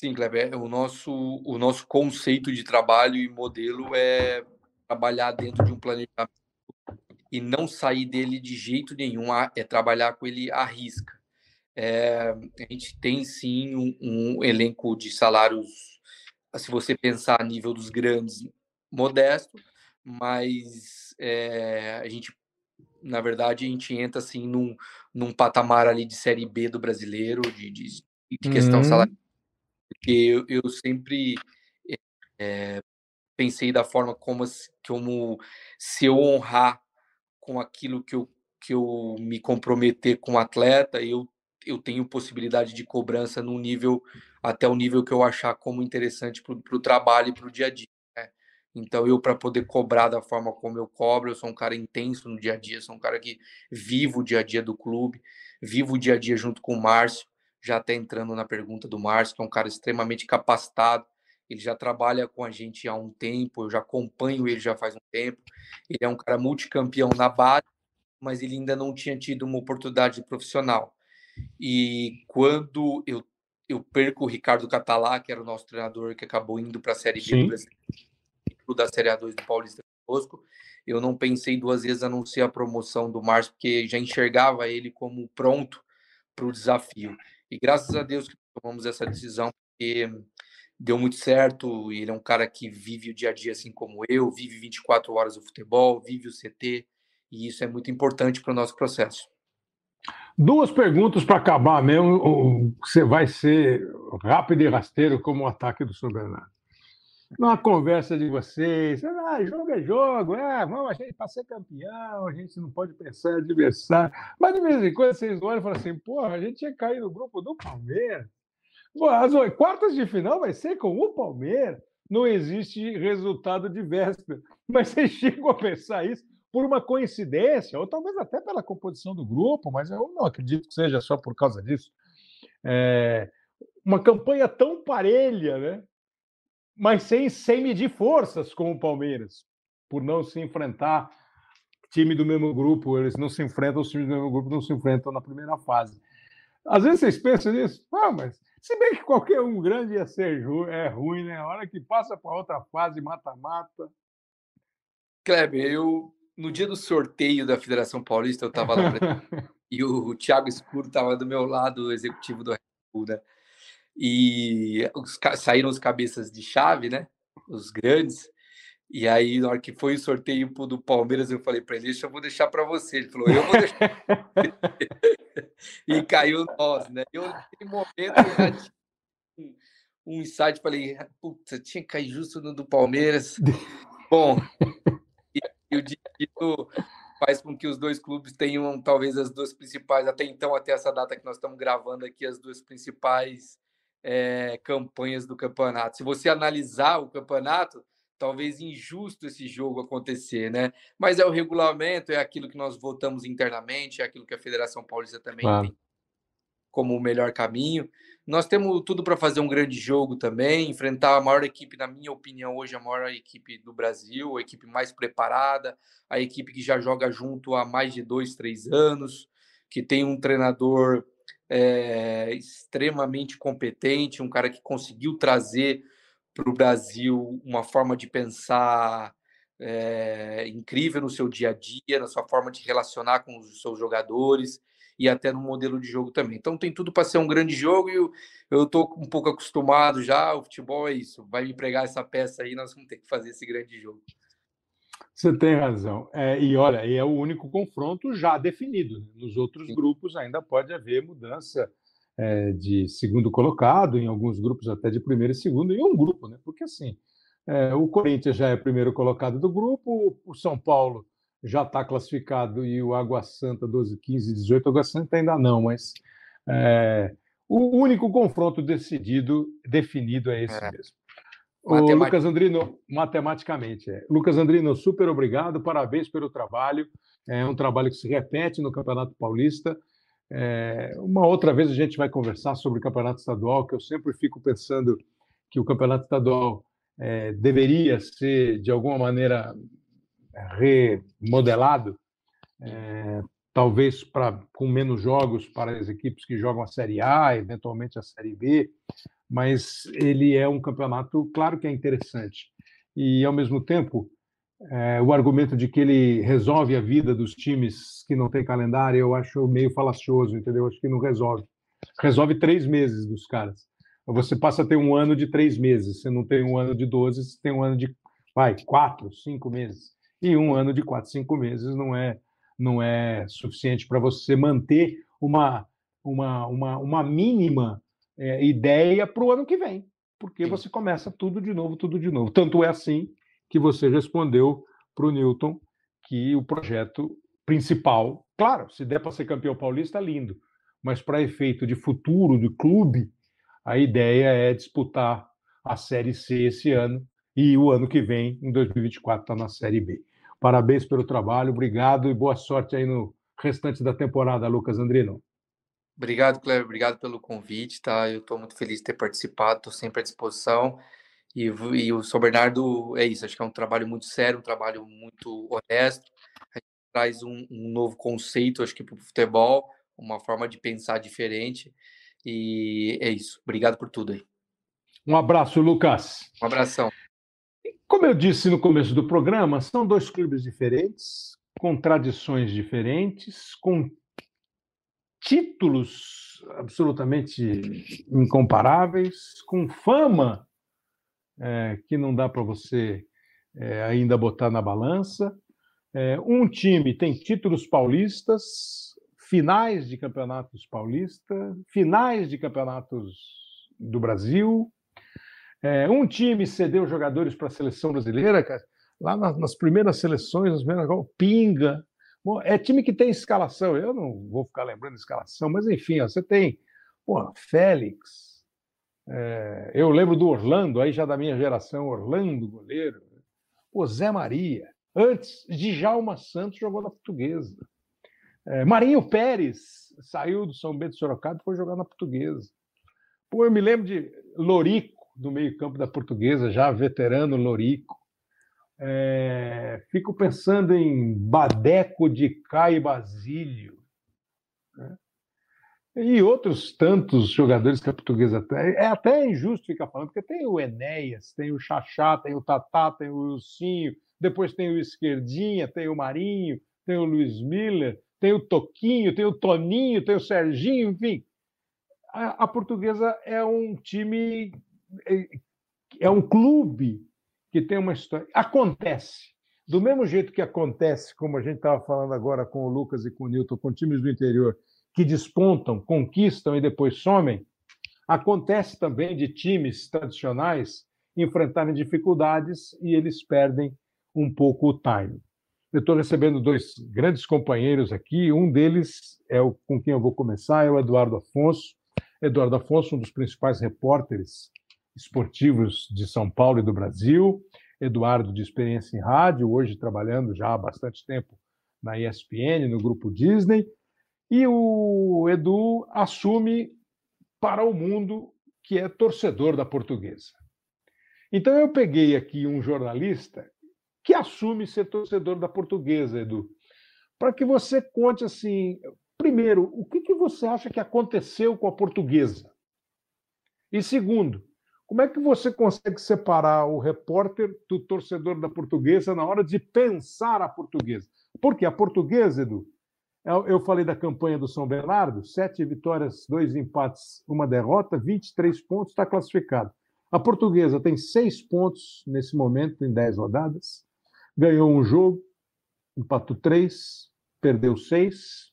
Sim, Kleber, o nosso, o nosso conceito de trabalho e modelo é trabalhar dentro de um planejamento e não sair dele de jeito nenhum, é trabalhar com ele à risca. É, a gente tem sim um, um elenco de salários, se você pensar a nível dos grandes, modesto, mas é, a gente, na verdade, a gente entra assim num, num patamar ali de série B do brasileiro, de, de, de questão
Uhum.
salarial, porque eu, eu sempre é, pensei da forma como, se- como se eu honrar com aquilo que eu, que eu me comprometer com o atleta, eu, eu tenho possibilidade de cobrança num nível, até o nível que eu achar como interessante para o trabalho e para o dia a dia. né? Então, eu, para poder cobrar da forma como eu cobro, eu sou um cara intenso no dia a dia, sou um cara que vivo o dia a dia do clube, vivo o dia a dia junto com o Márcio, já até entrando na pergunta do Márcio, que é um cara extremamente capacitado, ele já trabalha com a gente há um tempo, eu já acompanho ele já faz um tempo, ele é um cara multicampeão na base, mas ele ainda não tinha tido uma oportunidade profissional. E quando eu, eu perco o Ricardo Catalá, que era o nosso treinador, que acabou indo para a Série B
Sim.
do Brasil, da Série A2 do Paulista Bosco, eu não pensei duas vezes a não ser a promoção do Márcio, porque já enxergava ele como pronto para o desafio. E graças a Deus que tomamos essa decisão, porque deu muito certo. Ele é um cara que vive o dia a dia assim como eu, vive 24 horas o futebol, vive o CT, e isso é muito importante para o nosso processo.
Duas perguntas para acabar mesmo. Você vai ser rápido e rasteiro como o ataque do São Bernardo. Numa conversa de vocês, ah, jogo é jogo, ah, vamos, a gente para ser campeão, a gente não pode pensar em adversário. Mas de vez em quando vocês olham e falam assim, porra, a gente ia cair no grupo do Palmeiras. Pô, as quartas de final vai ser com o Palmeiras. Não existe resultado de véspera. Mas vocês chegam a pensar isso por uma coincidência, ou talvez até pela composição do grupo, mas eu não acredito que seja só por causa disso. É, uma campanha tão parelha, né? mas sem, sem medir forças com o Palmeiras, por não se enfrentar time do mesmo grupo, eles não se enfrentam, os times do mesmo grupo não se enfrentam na primeira fase. Às vezes vocês pensam nisso, ah, mas se bem que qualquer um grande ia ser é ruim, né? A hora que passa para outra fase, mata-mata.
Kleber, eu no dia do sorteio da Federação Paulista, eu estava lá e o Thiago Escuro estava do meu lado, o executivo do né? E os, saíram os cabeças de chave, né? Os grandes. E aí, na hora que foi o sorteio do Palmeiras, eu falei para ele: Deixa, eu vou deixar para você. Ele falou: Eu vou deixar. e caiu nós, né? Eu, naquele momento, eu já tinha um, um insight. Falei: Puta, tinha que cair justo no do Palmeiras. Bom, e, o dito faz com que os dois clubes tenham talvez as duas principais, até então, até essa data que nós estamos gravando aqui, as duas principais é, campanhas do campeonato. Se você analisar o campeonato, talvez injusto esse jogo acontecer, né? Mas é o regulamento, é aquilo que nós votamos internamente, é aquilo que a Federação Paulista também claro. tem como o melhor caminho. Nós temos tudo para fazer um grande jogo também, enfrentar a maior equipe, na minha opinião, hoje a maior equipe do Brasil, a equipe mais preparada, a equipe que já joga junto há mais de dois, três anos, que tem um treinador é, extremamente competente, um cara que conseguiu trazer para o Brasil uma forma de pensar é, incrível no seu dia a dia, na sua forma de relacionar com os seus jogadores e até no modelo de jogo também. Então tem tudo para ser um grande jogo e eu estou um pouco acostumado já. O futebol é isso, vai me pregar essa peça aí, nós vamos ter que fazer esse grande jogo.
Você tem razão. É, e olha, é o único confronto já definido. Né? Nos outros Sim. grupos ainda pode haver mudança é, de segundo colocado, em alguns grupos até de primeiro e segundo, em um grupo, né? Porque assim, é, o Corinthians já é primeiro colocado do grupo, o São Paulo já está classificado e o Água Santa 12, 15, 18, Água Santa ainda não, mas é, o único confronto decidido, definido é esse é. mesmo. O Lucas Andrino, matematicamente, é. Lucas Andrino, super obrigado, parabéns pelo trabalho. É um trabalho que se repete no Campeonato Paulista. É, uma outra vez a gente vai conversar sobre o Campeonato Estadual, que eu sempre fico pensando que o Campeonato Estadual é, deveria ser, de alguma maneira, remodelado, é, talvez pra, com menos jogos para as equipes que jogam a Série A, eventualmente a Série B, mas ele é um campeonato, claro que é interessante. E, ao mesmo tempo, é, o argumento de que ele resolve a vida dos times que não tem calendário, eu acho meio falacioso, entendeu? Acho que não resolve. Resolve três meses dos caras. Você passa a ter um ano de três meses. Você não tem um ano de 12, você tem um ano de vai, quatro, cinco meses. E um ano de quatro, cinco meses não é, não é suficiente para você manter uma, uma, uma, uma mínima é, ideia para o ano que vem, porque você começa tudo de novo, tudo de novo. Tanto é assim que você respondeu para o Newton que o projeto principal, claro, se der para ser campeão paulista, lindo, mas para efeito de futuro do clube, a ideia é disputar a Série C esse ano e o ano que vem, em 2024, está na Série B. Parabéns pelo trabalho, obrigado e boa sorte aí no restante da temporada, Lucas Andrino.
Obrigado, Cleber, obrigado pelo convite, tá? Eu estou muito feliz de ter participado, estou sempre à disposição. E, e, o São Bernardo é isso, acho que é um trabalho muito sério, um trabalho muito honesto. A gente traz um, um novo conceito, acho que para o futebol, uma forma de pensar diferente. E é isso. Obrigado por tudo aí.
Um abraço, Lucas.
Um abração.
Como eu disse no começo do programa, são dois clubes diferentes, com tradições diferentes, com títulos absolutamente incomparáveis, com fama é, que não dá para você é, ainda botar na balança. É, um time tem títulos paulistas, finais de campeonatos paulistas, finais de campeonatos do Brasil, é, um time cedeu jogadores para a seleção brasileira, cara, lá nas, nas, primeiras seleções, nas primeiras, pinga. Bom, é time que tem escalação. Eu não vou ficar lembrando escalação, mas enfim, ó, você tem pô, Félix. É, eu lembro do Orlando, aí já da minha geração, Orlando, goleiro. Pô, Zé Maria. Antes, Djalma Santos jogou na portuguesa. É, Marinho Pérez saiu do São Bento de Sorocaba e foi jogar na portuguesa. Pô, eu me lembro de Lorico do meio-campo da portuguesa, já veterano Lorico. É, fico pensando em Badeco de Caio Basílio. Né? E outros tantos jogadores que a portuguesa tem. É até injusto ficar falando, porque tem o Enéas, tem o Xaxá, tem o Tatá, tem o Wilsinho, depois tem o Esquerdinha, tem o Marinho, tem o Luiz Miller, tem o Toquinho, tem o Toninho, tem o Serginho, enfim a, portuguesa é um time, é, é um clube que tem uma história. Acontece. Do mesmo jeito que acontece, como a gente estava falando agora com o Lucas e com o Newton, com times do interior que despontam, conquistam e depois somem, acontece também de times tradicionais enfrentarem dificuldades e eles perdem um pouco o time. Eu estou recebendo dois grandes companheiros aqui. Um deles é o com quem eu vou começar, é o Eduardo Afonso. Eduardo Afonso, um dos principais repórteres esportivos de São Paulo e do Brasil. Eduardo, de experiência em rádio, hoje trabalhando já há bastante tempo na ESPN, no grupo Disney. E o Edu assume para o mundo que é torcedor da portuguesa. Então eu peguei aqui um jornalista que assume ser torcedor da portuguesa, Edu, para que você conte assim, primeiro, o que, que você acha que aconteceu com a portuguesa? E segundo, como é que você consegue separar o repórter do torcedor da portuguesa na hora de pensar a portuguesa? Porque a portuguesa, Edu, eu falei da campanha do São Bernardo, sete vitórias, dois empates, uma derrota, 23 pontos, está classificado. A portuguesa tem seis pontos nesse momento, em dez rodadas ganhou um jogo, empatou três, perdeu seis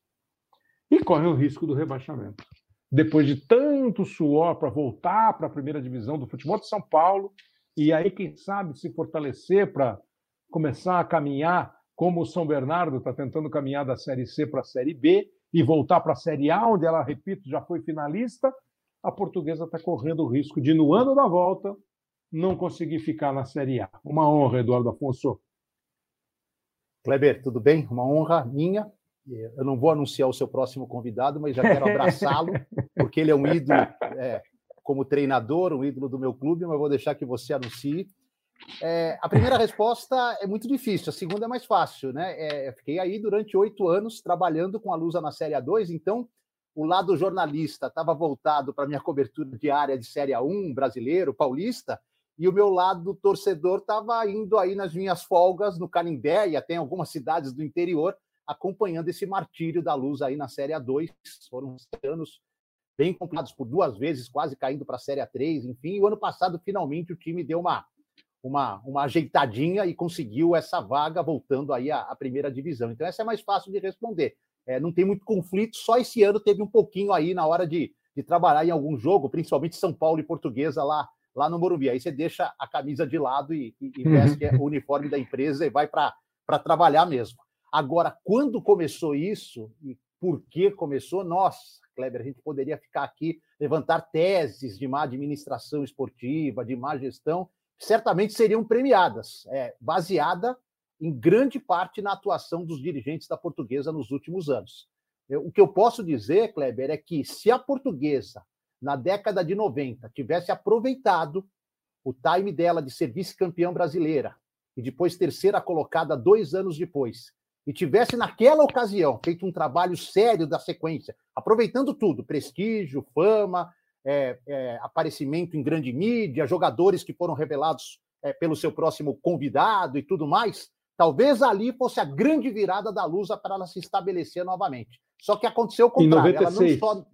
e corre o risco do rebaixamento. Depois de tanto suor para voltar para a primeira divisão do futebol de São Paulo, e aí, quem sabe, se fortalecer para começar a caminhar como o São Bernardo está tentando caminhar da Série C para a Série B e voltar para a Série A, onde ela, repito, já foi finalista, a portuguesa está correndo o risco de, no ano da volta, não conseguir ficar na Série A. Uma honra, Eduardo Afonso.
Kleber, tudo bem? Uma honra minha. Eu não vou anunciar o seu próximo convidado, mas já quero abraçá-lo, porque ele é um ídolo é, como treinador, um ídolo do meu clube, mas vou deixar que você anuncie. É, a primeira resposta é muito difícil, a segunda é mais fácil, né? É, fiquei aí durante oito anos trabalhando com a Lusa na Série A2, então o lado jornalista estava voltado para minha cobertura diária de Série A1, brasileiro, paulista, e o meu lado torcedor estava indo aí nas minhas folgas no Canindé e até em algumas cidades do interior, acompanhando esse martírio da luz aí na Série A2. Foram anos bem complicados por duas vezes, quase caindo para a Série A3, enfim. E o ano passado, finalmente, o time deu uma, uma, uma ajeitadinha e conseguiu essa vaga, voltando aí à, à primeira divisão. Então, essa é mais fácil de responder. É, não tem muito conflito, só esse ano teve um pouquinho aí na hora de, de trabalhar em algum jogo, principalmente São Paulo e Portuguesa lá lá no Morumbi. Aí você deixa a camisa de lado e, e, e veste o uniforme da empresa e vai para trabalhar mesmo. Agora, quando começou isso e por que começou, nossa, Kleber, a gente poderia ficar aqui, levantar teses de má administração esportiva, de má gestão, certamente seriam premiadas, é, baseada em grande parte na atuação dos dirigentes da portuguesa nos últimos anos. Eu, o que eu posso dizer, Kleber, é que se a portuguesa na década de 90, tivesse aproveitado o time dela de ser vice-campeã brasileira e depois terceira colocada dois anos depois, e tivesse naquela ocasião feito um trabalho sério da sequência, aproveitando tudo, prestígio, fama, é, é, aparecimento em grande mídia, jogadores que foram revelados é, pelo seu próximo convidado e tudo mais, talvez ali fosse a grande virada da Lusa para ela se estabelecer novamente. Só que aconteceu o contrário. Ela não só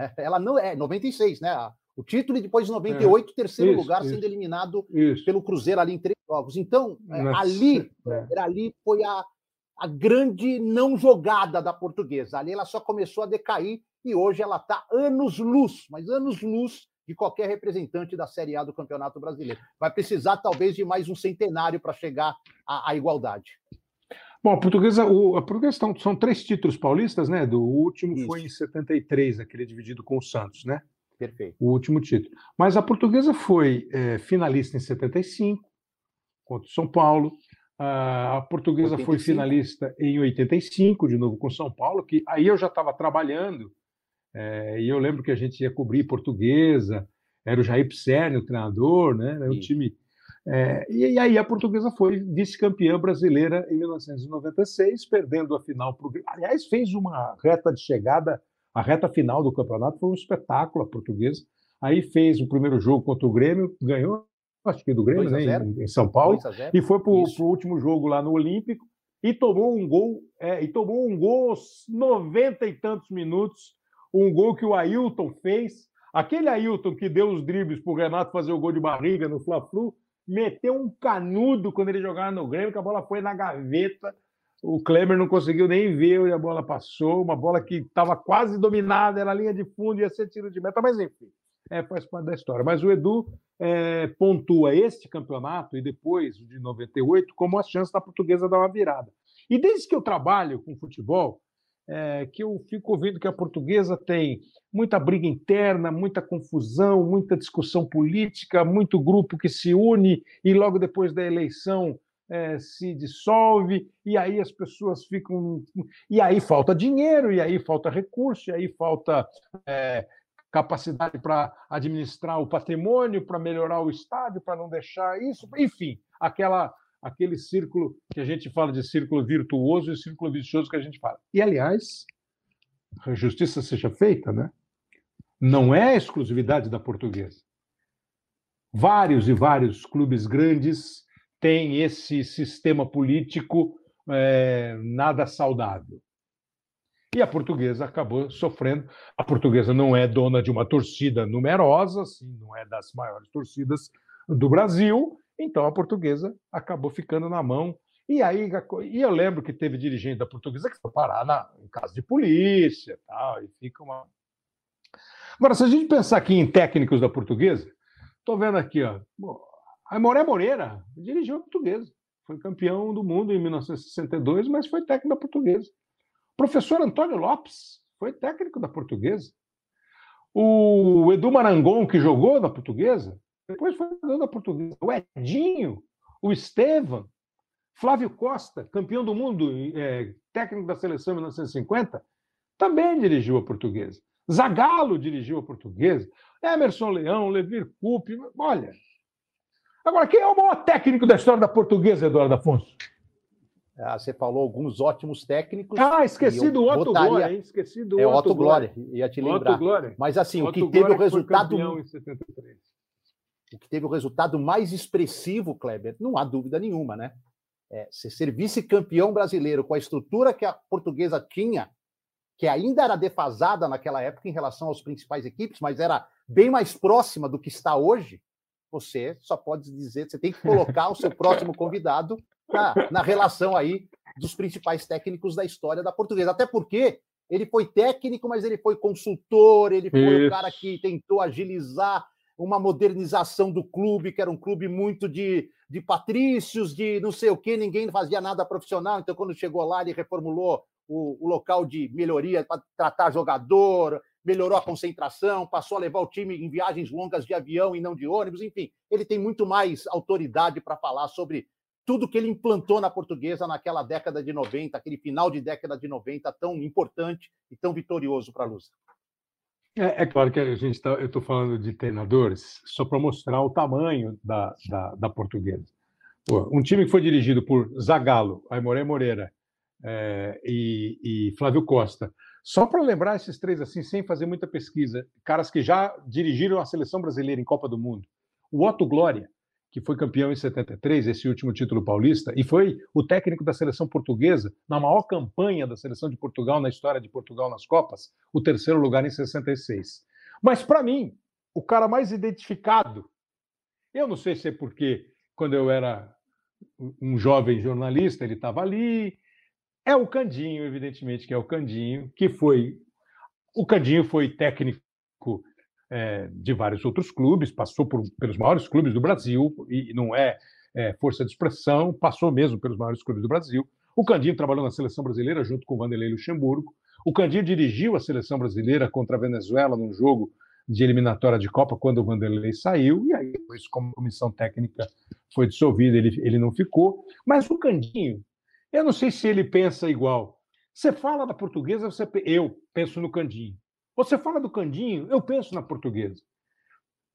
é, ela não é 96, né? O título e depois de 98, é, terceiro isso, lugar, isso, sendo eliminado isso. pelo Cruzeiro ali em três jogos. Então, é, Nossa, ali, é. ali foi a, a grande não jogada da portuguesa. Ali ela só começou a decair e hoje ela está anos-luz, mas anos-luz de qualquer representante da Série A do Campeonato Brasileiro. Vai precisar, talvez, de mais um centenário para chegar à, à igualdade.
Bom, a portuguesa, o, a portuguesa são, são três títulos paulistas, né? Do o último Isso. foi em 73, aquele dividido com o Santos, né?
Perfeito.
O último título. Mas a portuguesa foi é, finalista em 75 contra o São Paulo. A portuguesa 85. foi finalista em 85, de novo com São Paulo, que aí eu já estava trabalhando, é, e eu lembro que a gente ia cobrir portuguesa, era o Jair Pisserni, o treinador, né? Era um time é, e, aí a portuguesa foi vice-campeã brasileira em 1996, perdendo a final para o Aliás, fez uma reta de chegada, a reta final do campeonato foi um espetáculo a portuguesa. Aí fez o primeiro jogo contra o Grêmio, ganhou, acho que do Grêmio, né, em, em, São Paulo, e foi para o último jogo lá no Olímpico e tomou um gol, é, e tomou um gol aos 90 e tantos minutos, um gol que o Ailton fez. Aquele Ailton que deu os dribles para o Renato fazer o gol de barriga no Fla-Flu, meteu um canudo quando ele jogava no Grêmio, que a bola foi na gaveta. O Kleber não conseguiu nem ver onde a bola passou. Uma bola que estava quase dominada, era linha de fundo, ia ser tiro de meta, mas enfim, é, faz parte da história. Mas o Edu é, pontua este campeonato e depois o de 98 como a chance da portuguesa dar uma virada. E desde que eu trabalho com futebol, é, que eu fico ouvindo que a portuguesa tem muita briga interna, muita confusão, muita discussão política, muito grupo que se une e logo depois da eleição é, se dissolve, e aí as pessoas ficam. E aí falta dinheiro, e aí falta recurso, e aí falta é, capacidade para administrar o patrimônio, para melhorar o estádio, para não deixar isso, enfim, aquela aquele círculo que a gente fala de círculo virtuoso e círculo vicioso que a gente fala. E, aliás, a justiça seja feita, né? Não é exclusividade da portuguesa. Vários e vários clubes grandes têm esse sistema político é, nada saudável. E a portuguesa acabou sofrendo. A portuguesa não é dona de uma torcida numerosa, assim, não é das maiores torcidas do Brasil, então a portuguesa acabou ficando na mão. E aí e eu lembro que teve dirigente da portuguesa que foi parar na, em casa de polícia tal, e fica uma. Agora, se a gente pensar aqui em técnicos da portuguesa, estou vendo aqui, ó, a Moré Moreira dirigiu a portuguesa. Foi campeão do mundo em 1962, mas foi técnico da portuguesa. Professor Antônio Lopes foi técnico da portuguesa. O Edu Marangon, que jogou na portuguesa, depois foi jogador portuguesa. O Edinho, o Estevam, Flávio Costa, campeão do mundo, é, técnico da seleção em 1950, também dirigiu a portuguesa. Zagallo dirigiu a portuguesa. Emerson Leão, Levir Coupe. Olha. Agora, quem é o maior técnico da história da portuguesa, Eduardo Afonso?
Ah, você falou alguns ótimos técnicos.
Ah, esqueci do Otto botaria... Glória, hein? Esqueci do
é, Otto, Otto Glória. Glória. Ia te lembrar. Otto Glória. Mas assim, Otto o que teve o resultado. Em 73 o que teve o resultado mais expressivo, Kleber, não há dúvida nenhuma, né? É, ser vice-campeão brasileiro com a estrutura que a portuguesa tinha, que ainda era defasada naquela época em relação às principais equipes, mas era bem mais próxima do que está hoje, você só pode dizer, você tem que colocar o seu próximo convidado na, na relação aí dos principais técnicos da história da portuguesa. Até porque ele foi técnico, mas ele foi consultor, ele foi Isso. o cara que tentou agilizar uma modernização do clube, que era um clube muito de, de patrícios, de não sei o que, ninguém fazia nada profissional. Então, quando chegou lá, ele reformulou o, o local de melhoria para tratar jogador, melhorou a concentração, passou a levar o time em viagens longas de avião e não de ônibus, enfim, ele tem muito mais autoridade para falar sobre tudo que ele implantou na portuguesa naquela década de 90, aquele final de década de 90 tão importante e tão vitorioso para a Luz.
É, é, claro que a gente tá, eu estou falando de treinadores só para mostrar o tamanho da, da, da portuguesa. Pô, um time que foi dirigido por Zagallo, Aimoré Moreira é, e, e, Flávio Costa. Só para lembrar esses três assim, sem fazer muita pesquisa, caras que já dirigiram a seleção brasileira em Copa do Mundo. O Otto Glória, que foi campeão em 73, esse último título paulista, e foi o técnico da seleção portuguesa na maior campanha da seleção de Portugal na história de Portugal nas Copas, o terceiro lugar em 66. Mas para mim, o cara mais identificado, eu não sei se é porque quando eu era um jovem jornalista ele estava ali, é o Candinho, evidentemente que é o Candinho, que foi o Candinho foi técnico é, de vários outros clubes, passou por, pelos maiores clubes do Brasil, e não é, é, força de expressão, passou mesmo pelos maiores clubes do Brasil. O Candinho trabalhou na seleção brasileira junto com o Vanderlei Luxemburgo. O Candinho dirigiu a seleção brasileira contra a Venezuela num jogo de eliminatória de Copa quando o Vanderlei saiu, e aí depois, como a comissão técnica foi dissolvida, ele, ele não ficou. Mas o Candinho, eu não sei se ele pensa igual. Você fala da portuguesa, você, eu penso no Candinho. Você fala do Candinho, eu penso na portuguesa.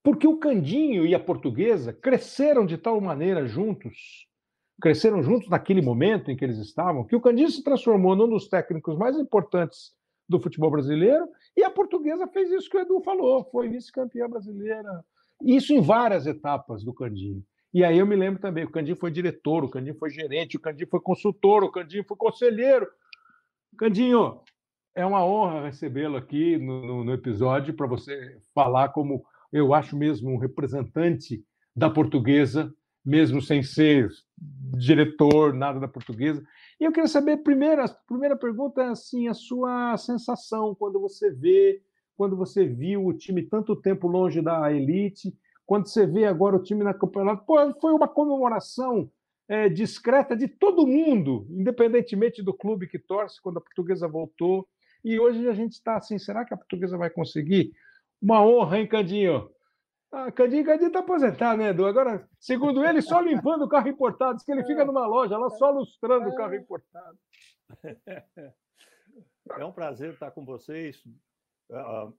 Porque o Candinho e a portuguesa cresceram de tal maneira juntos, cresceram juntos naquele momento em que eles estavam, que o Candinho se transformou num dos técnicos mais importantes do futebol brasileiro e a portuguesa fez isso que o Edu falou, foi vice-campeã brasileira. Isso em várias etapas do Candinho. E aí eu me lembro também, o Candinho foi diretor, o Candinho foi gerente, o Candinho foi consultor, o Candinho foi conselheiro. Candinho, é uma honra recebê-lo aqui no, no, episódio para você falar como eu acho mesmo um representante da portuguesa, mesmo sem ser diretor, nada da portuguesa. E eu queria saber, primeiro, a primeira pergunta é assim, a sua sensação quando você vê, quando você viu o time tanto tempo longe da elite, quando você vê agora o time na campeonato, pô, foi uma comemoração é, discreta de todo mundo, independentemente do clube que torce, quando a portuguesa voltou. E hoje a gente está assim, será que a portuguesa vai conseguir? Uma honra, hein, Candinho? Ah, Candinho, Candinho está aposentado, né, Edu? Agora, segundo ele, só limpando o carro importado. Diz que ele fica numa loja lá só lustrando o carro importado.
É um prazer estar com vocês. Uh,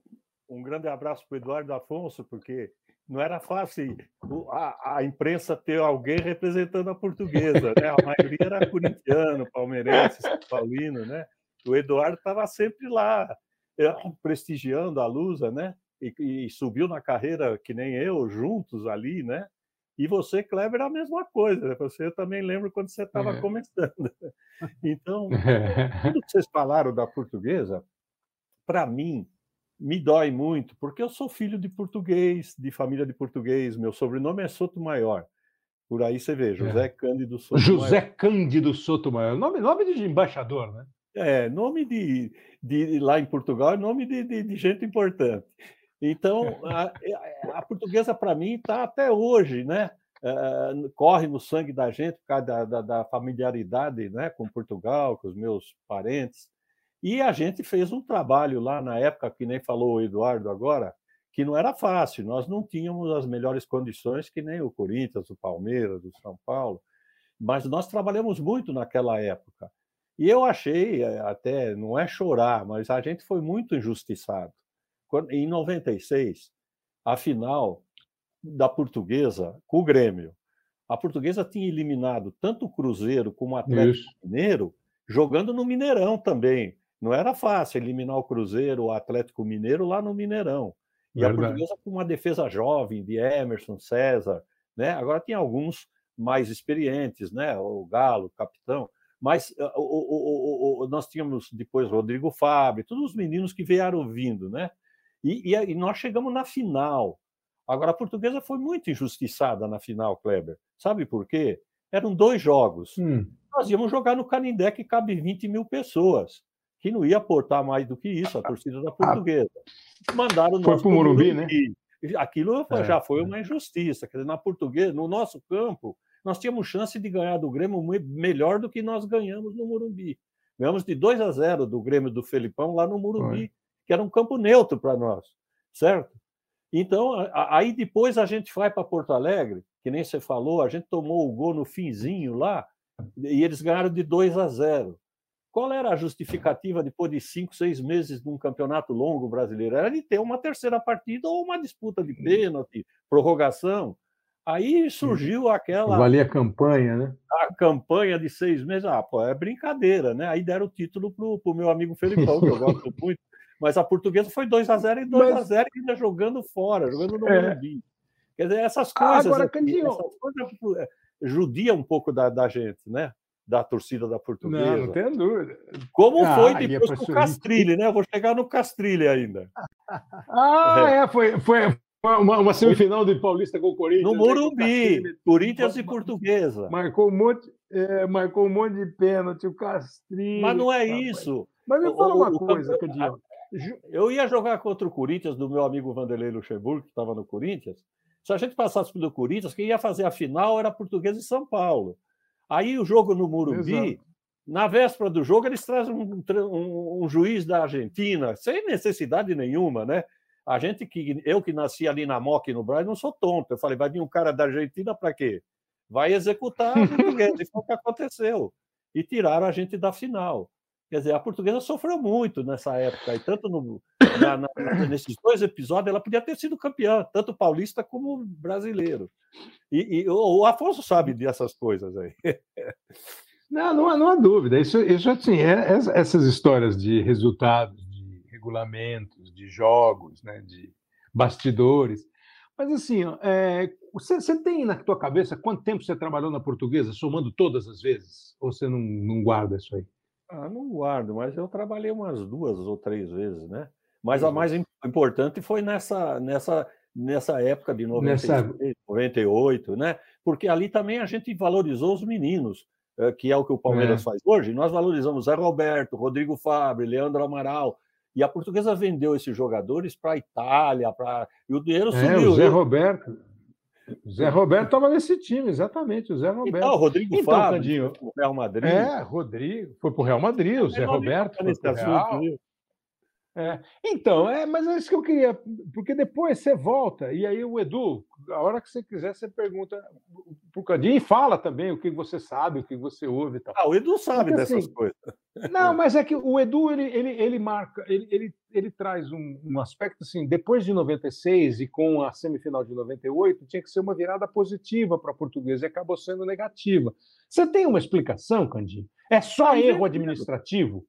um grande abraço para o Eduardo Afonso, porque não era fácil a, a, imprensa ter alguém representando a portuguesa, né? A maioria era corintiano, palmeirense, São Paulino, né? O Eduardo estava sempre lá, eh, prestigiando a Lusa, né? E, e, subiu na carreira que nem eu, juntos ali, né? E você, Kleber, a mesma coisa. Né? Você eu também lembro quando você estava é. começando. Então, tudo que vocês falaram da portuguesa, para mim, me dói muito, porque eu sou filho de português, de família de português, meu sobrenome é Sotomayor. Por aí você vê, José é. Cândido
Sotomayor. José Cândido Sotomayor, nome, nome de embaixador, né?
É, nome de, de lá em Portugal, é nome de, de, de gente importante. Então, a, a portuguesa, para mim, está até hoje, né? Uh, corre no sangue da gente por causa da, da, da familiaridade né, com Portugal, com os meus parentes. E a gente fez um trabalho lá na época, que nem falou o Eduardo agora, que não era fácil. Nós não tínhamos as melhores condições que nem o Corinthians, o Palmeiras, o São Paulo, mas nós trabalhamos muito naquela época. E eu achei, eh, até não é chorar, mas a gente foi muito injustiçado. Em 96, a final da Portuguesa com o Grêmio. A Portuguesa tinha eliminado tanto o Cruzeiro como o Atlético Isso. Mineiro, jogando no Mineirão também. Não era fácil eliminar o Cruzeiro, o Atlético Mineiro lá no Mineirão. E Verdade. a portuguesa com uma defesa jovem de Emerson, César, né? Agora tem alguns mais experientes, né? O Galo, o capitão. Mas uh, o, o, o, nós tínhamos depois Rodrigo Fábio, todos os meninos que vieram vindo, né? E, e, e, nós chegamos na final. Agora, a portuguesa foi muito injustiçada na final, Kleber. Sabe por quê? Eram dois jogos. Hum. Nós íamos jogar no Canindé, que cabe 20 mil pessoas que não ia aportar mais do que isso, a torcida da portuguesa. Mandaram
Foi para o Morumbi, né?
Aquilo é. já foi uma injustiça. Quer dizer, na portuguesa, no nosso campo, nós tínhamos chance de ganhar do Grêmio melhor do que nós ganhamos no Morumbi. Ganhamos de 2 a 0 do Grêmio do Felipão lá no Morumbi, que era um campo neutro para nós, certo? Então, aí depois a gente vai para Porto Alegre, que nem você falou, a gente tomou o gol no finzinho lá, e eles ganharam de 2 a 0. Qual era a justificativa depois de cinco, seis meses de um campeonato longo brasileiro? Era de ter uma terceira partida ou uma disputa de pênalti, prorrogação. Aí surgiu aquela.
Valia a campanha, né?
A campanha de seis meses. Ah, pô, é brincadeira, né? Aí deram o título para o meu amigo Felipão, que eu gosto muito. Mas a portuguesa foi 2 a 0 e 2 Mas... a 0 ainda jogando fora, jogando no é. Morumbi. Quer dizer, essas coisas. Agora, aqui, essas coisas é, judia um pouco da, da gente, né? Da torcida da portuguesa.
Não, não tem dúvida.
Como ah, foi depois com o Castrilli, né? vou chegar no Castrilli ainda.
Ah, é, é foi, foi uma, uma, semifinal de Paulista com o Corinthians.
No né, Morumbi, né? Corinthians e Portuguesa.
Marcou um monte, é, marcou um monte de pênalti, o Castrilli.
Mas não é isso.
Mas me fala uma o, coisa, Cadinho.
Eu ia jogar contra o Corinthians do meu amigo Vanderlei Luxemburgo, que estava no Corinthians. Se a gente passasse pelo Corinthians, quem ia fazer a final era Portuguesa e São Paulo. Aí o jogo no Murumbi, Exato. na véspera do jogo, eles trazem um, um, um, juiz da Argentina, sem necessidade nenhuma, né? A gente que eu que nasci ali na Moca e no Brasil não sou tonto. Eu falei, vai vir um cara da Argentina para quê? Vai executar a portuguesa. e foi o que aconteceu. E tiraram a gente da final. Quer dizer, a portuguesa sofreu muito nessa época, e tanto no, na, na, nesses dois episódios, ela podia ter sido campeã, tanto paulista como brasileiro. E, e o, Afonso sabe dessas coisas aí.
Não, não há, não há dúvida. Isso, isso assim, é, essas histórias de resultados, de regulamentos, de jogos, né, de bastidores. Mas assim, é, você, você, tem na tua cabeça quanto tempo você trabalhou na portuguesa, somando todas as vezes? Ou você não, não guarda isso aí?
Ah, não guardo, mas eu trabalhei umas duas ou três vezes, né? Mas a mais importante foi nessa, nessa, nessa época de 96, nessa... 98, né? Porque ali também a gente valorizou os meninos, eh, que é o que o Palmeiras é. faz hoje. Nós valorizamos Zé Roberto, Rodrigo Fabre, Leandro Amaral, e a portuguesa vendeu esses jogadores para a Itália, para e o dinheiro
é,
sumiu.
O Zé Roberto. O Zé Roberto estava nesse time, exatamente, o Zé Roberto. Então,
o Rodrigo então, Fábio, Candinho,
Real Madrid. É, Rodrigo, foi para o Real Madrid, o é, Zé Roberto foi para o Real. É. Então, é, mas é isso que eu queria, porque depois você volta, e aí o Edu, a hora que você quiser, você pergunta pro Candinho e fala também o que você sabe, o que você ouve e tal.
Ah, o Edu sabe porque, dessas assim, coisas.
Não, mas é que o Edu, ele, ele, ele marca, ele, ele, ele traz um, um aspecto assim, depois de 96 e com a semifinal de 98, tinha que ser uma virada positiva para a portuguesa e acabou sendo negativa. Você tem uma explicação, Candinho? É só erro administrativo?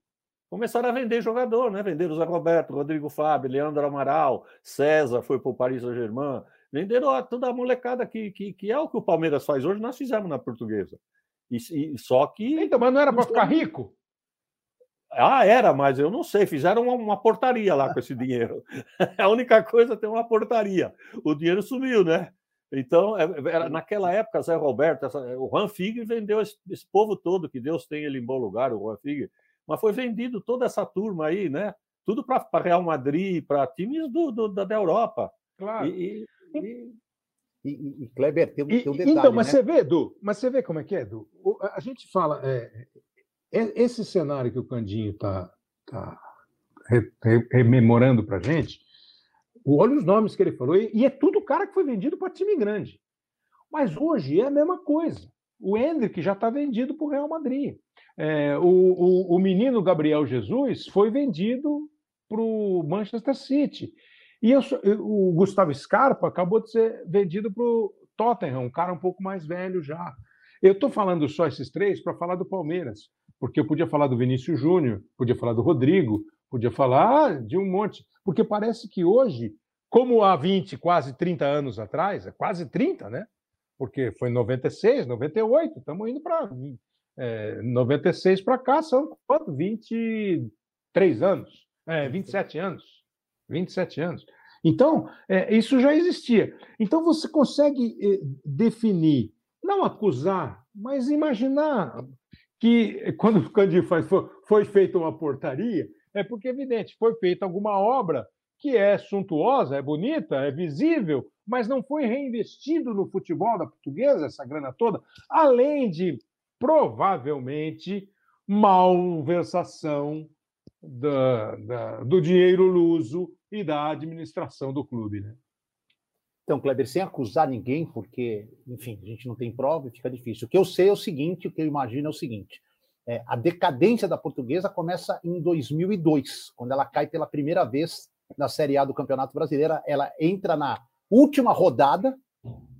Começaram a vender jogador, né? Venderam o Zé Roberto, Rodrigo Fábio, Leandro Amaral, César foi para o Paris Saint-Germain. Venderam toda a molecada que, que, que é o que o Palmeiras faz hoje, nós fizemos na portuguesa. E, e só que.
Então, mas não era para ficar rico?
Ah, era, mas eu não sei. Fizeram uma, uma portaria lá com esse dinheiro. a única coisa ter uma portaria. O dinheiro sumiu, né? Então, é, era, naquela época, Zé Roberto, essa, o Juan Figue vendeu esse, esse, povo todo, que Deus tem ele em bom lugar, o Juan Figue mas foi vendido toda essa turma aí, né? Tudo para Real Madrid, para times do, do, da, Europa.
Claro.
E, e, e, e Kleber tem, tem um
detalhe. Então, mas né? você vê, Edu, mas você vê como é que é, Edu? A gente fala, é, é, esse cenário que o Candinho está tá rememorando para a gente, olha os nomes que ele falou, e é tudo cara que foi vendido para time grande. Mas hoje é a mesma coisa. O Hendrick já está vendido para o Real Madrid. É, o, o, o, menino Gabriel Jesus foi vendido para o Manchester City. E eu, o Gustavo Scarpa acabou de ser vendido para o Tottenham, um cara um pouco mais velho já. Eu estou falando só esses três para falar do Palmeiras, porque eu podia falar do Vinícius Júnior, podia falar do Rodrigo, podia falar de um monte. Porque parece que hoje, como há 20, quase 30 anos atrás, é quase 30, né? Porque foi em 96, 98, estamos indo para é, 96 para cá são quanto? 23 anos, é, 27 anos. 27 anos. Então, é, isso já existia. Então, você consegue é, definir, não acusar, mas imaginar que quando o Candir faz, foi, foi feita uma portaria, é porque, evidente, foi feita alguma obra que é suntuosa, é bonita, é visível, mas não foi reinvestido no futebol da portuguesa, essa grana toda, além de provavelmente malversação da, da, do dinheiro luso e da administração do clube. Né?
Então, Kleber, sem acusar ninguém, porque, enfim, a gente não tem prova e fica difícil. O que eu sei é o seguinte, o que eu imagino é o seguinte: é, a decadência da portuguesa começa em 2002, quando ela cai pela primeira vez na Série A do Campeonato Brasileiro. Ela entra na última rodada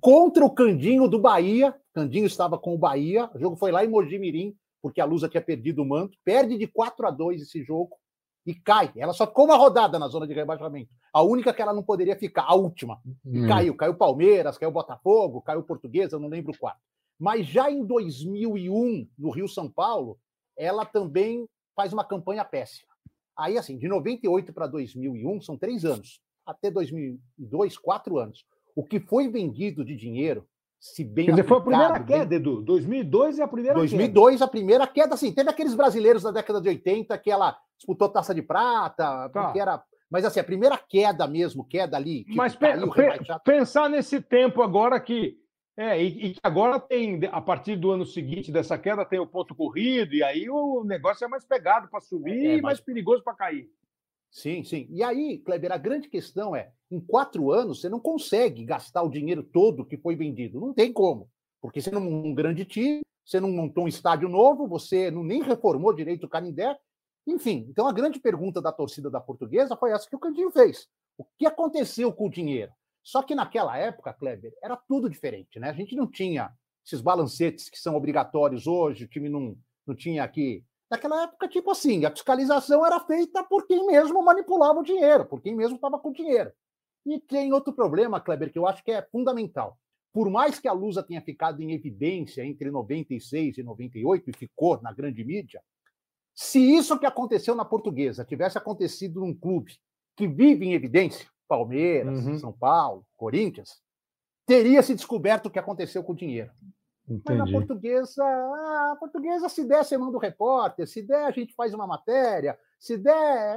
contra o Candinho do Bahia. Candinho estava com o Bahia. O jogo foi lá em Mojimirim, porque a Lusa tinha perdido o manto. Perde de 4 a 2 esse jogo e cai. Ela só ficou uma rodada na zona de rebaixamento. A única que ela não poderia ficar, a última. Hum. caiu. Caiu Palmeiras, caiu Botafogo, caiu Portuguesa, não lembro qual. Mas já em 2001, no Rio São Paulo, ela também faz uma campanha péssima. Aí, assim, de 98 para 2001 são três anos. Até 2002, quatro anos o que foi vendido de dinheiro, se bem
Quer dizer, foi a primeira queda, bem... Edu. 2002 é a primeira
2002 queda. a primeira queda, assim, teve aqueles brasileiros da década de 80 que ela disputou taça de prata, tá. era... Mas assim, a primeira queda mesmo, queda ali...
Tipo, Mas caiu, pensar nesse tempo agora que... É, e, e agora tem, a partir do ano seguinte dessa queda, tem o ponto corrido, e aí o negócio é mais pegado para subir é, e mais perigoso para cair.
Sim, sim. E aí, Kleber, a grande questão é: em quatro anos você não consegue gastar o dinheiro todo que foi vendido. Não tem como. Porque você não um grande time, você não montou um estádio novo, você não nem reformou direito o Canindé. Enfim, então a grande pergunta da torcida da portuguesa foi essa que o Candinho fez. O que aconteceu com o dinheiro? Só que naquela época, Kleber, era tudo diferente, né? A gente não tinha esses balancetes que são obrigatórios hoje, o time não, não tinha aqui Naquela época, tipo assim, a fiscalização era feita por quem mesmo manipulava o dinheiro, por quem mesmo estava com o dinheiro. E tem outro problema, Kleber, que eu acho que é fundamental. Por mais que a Lusa tenha ficado em evidência entre 96 e 98 e ficou na grande mídia, Se isso que aconteceu na portuguesa tivesse acontecido num clube que vive em evidência, Palmeiras,
Uhum.
São Paulo, Corinthians, teria se descoberto o que aconteceu com o dinheiro. Mas na
Entendi.
portuguesa, a portuguesa, se der, você manda o repórter, se der, a gente faz uma matéria, se der. é.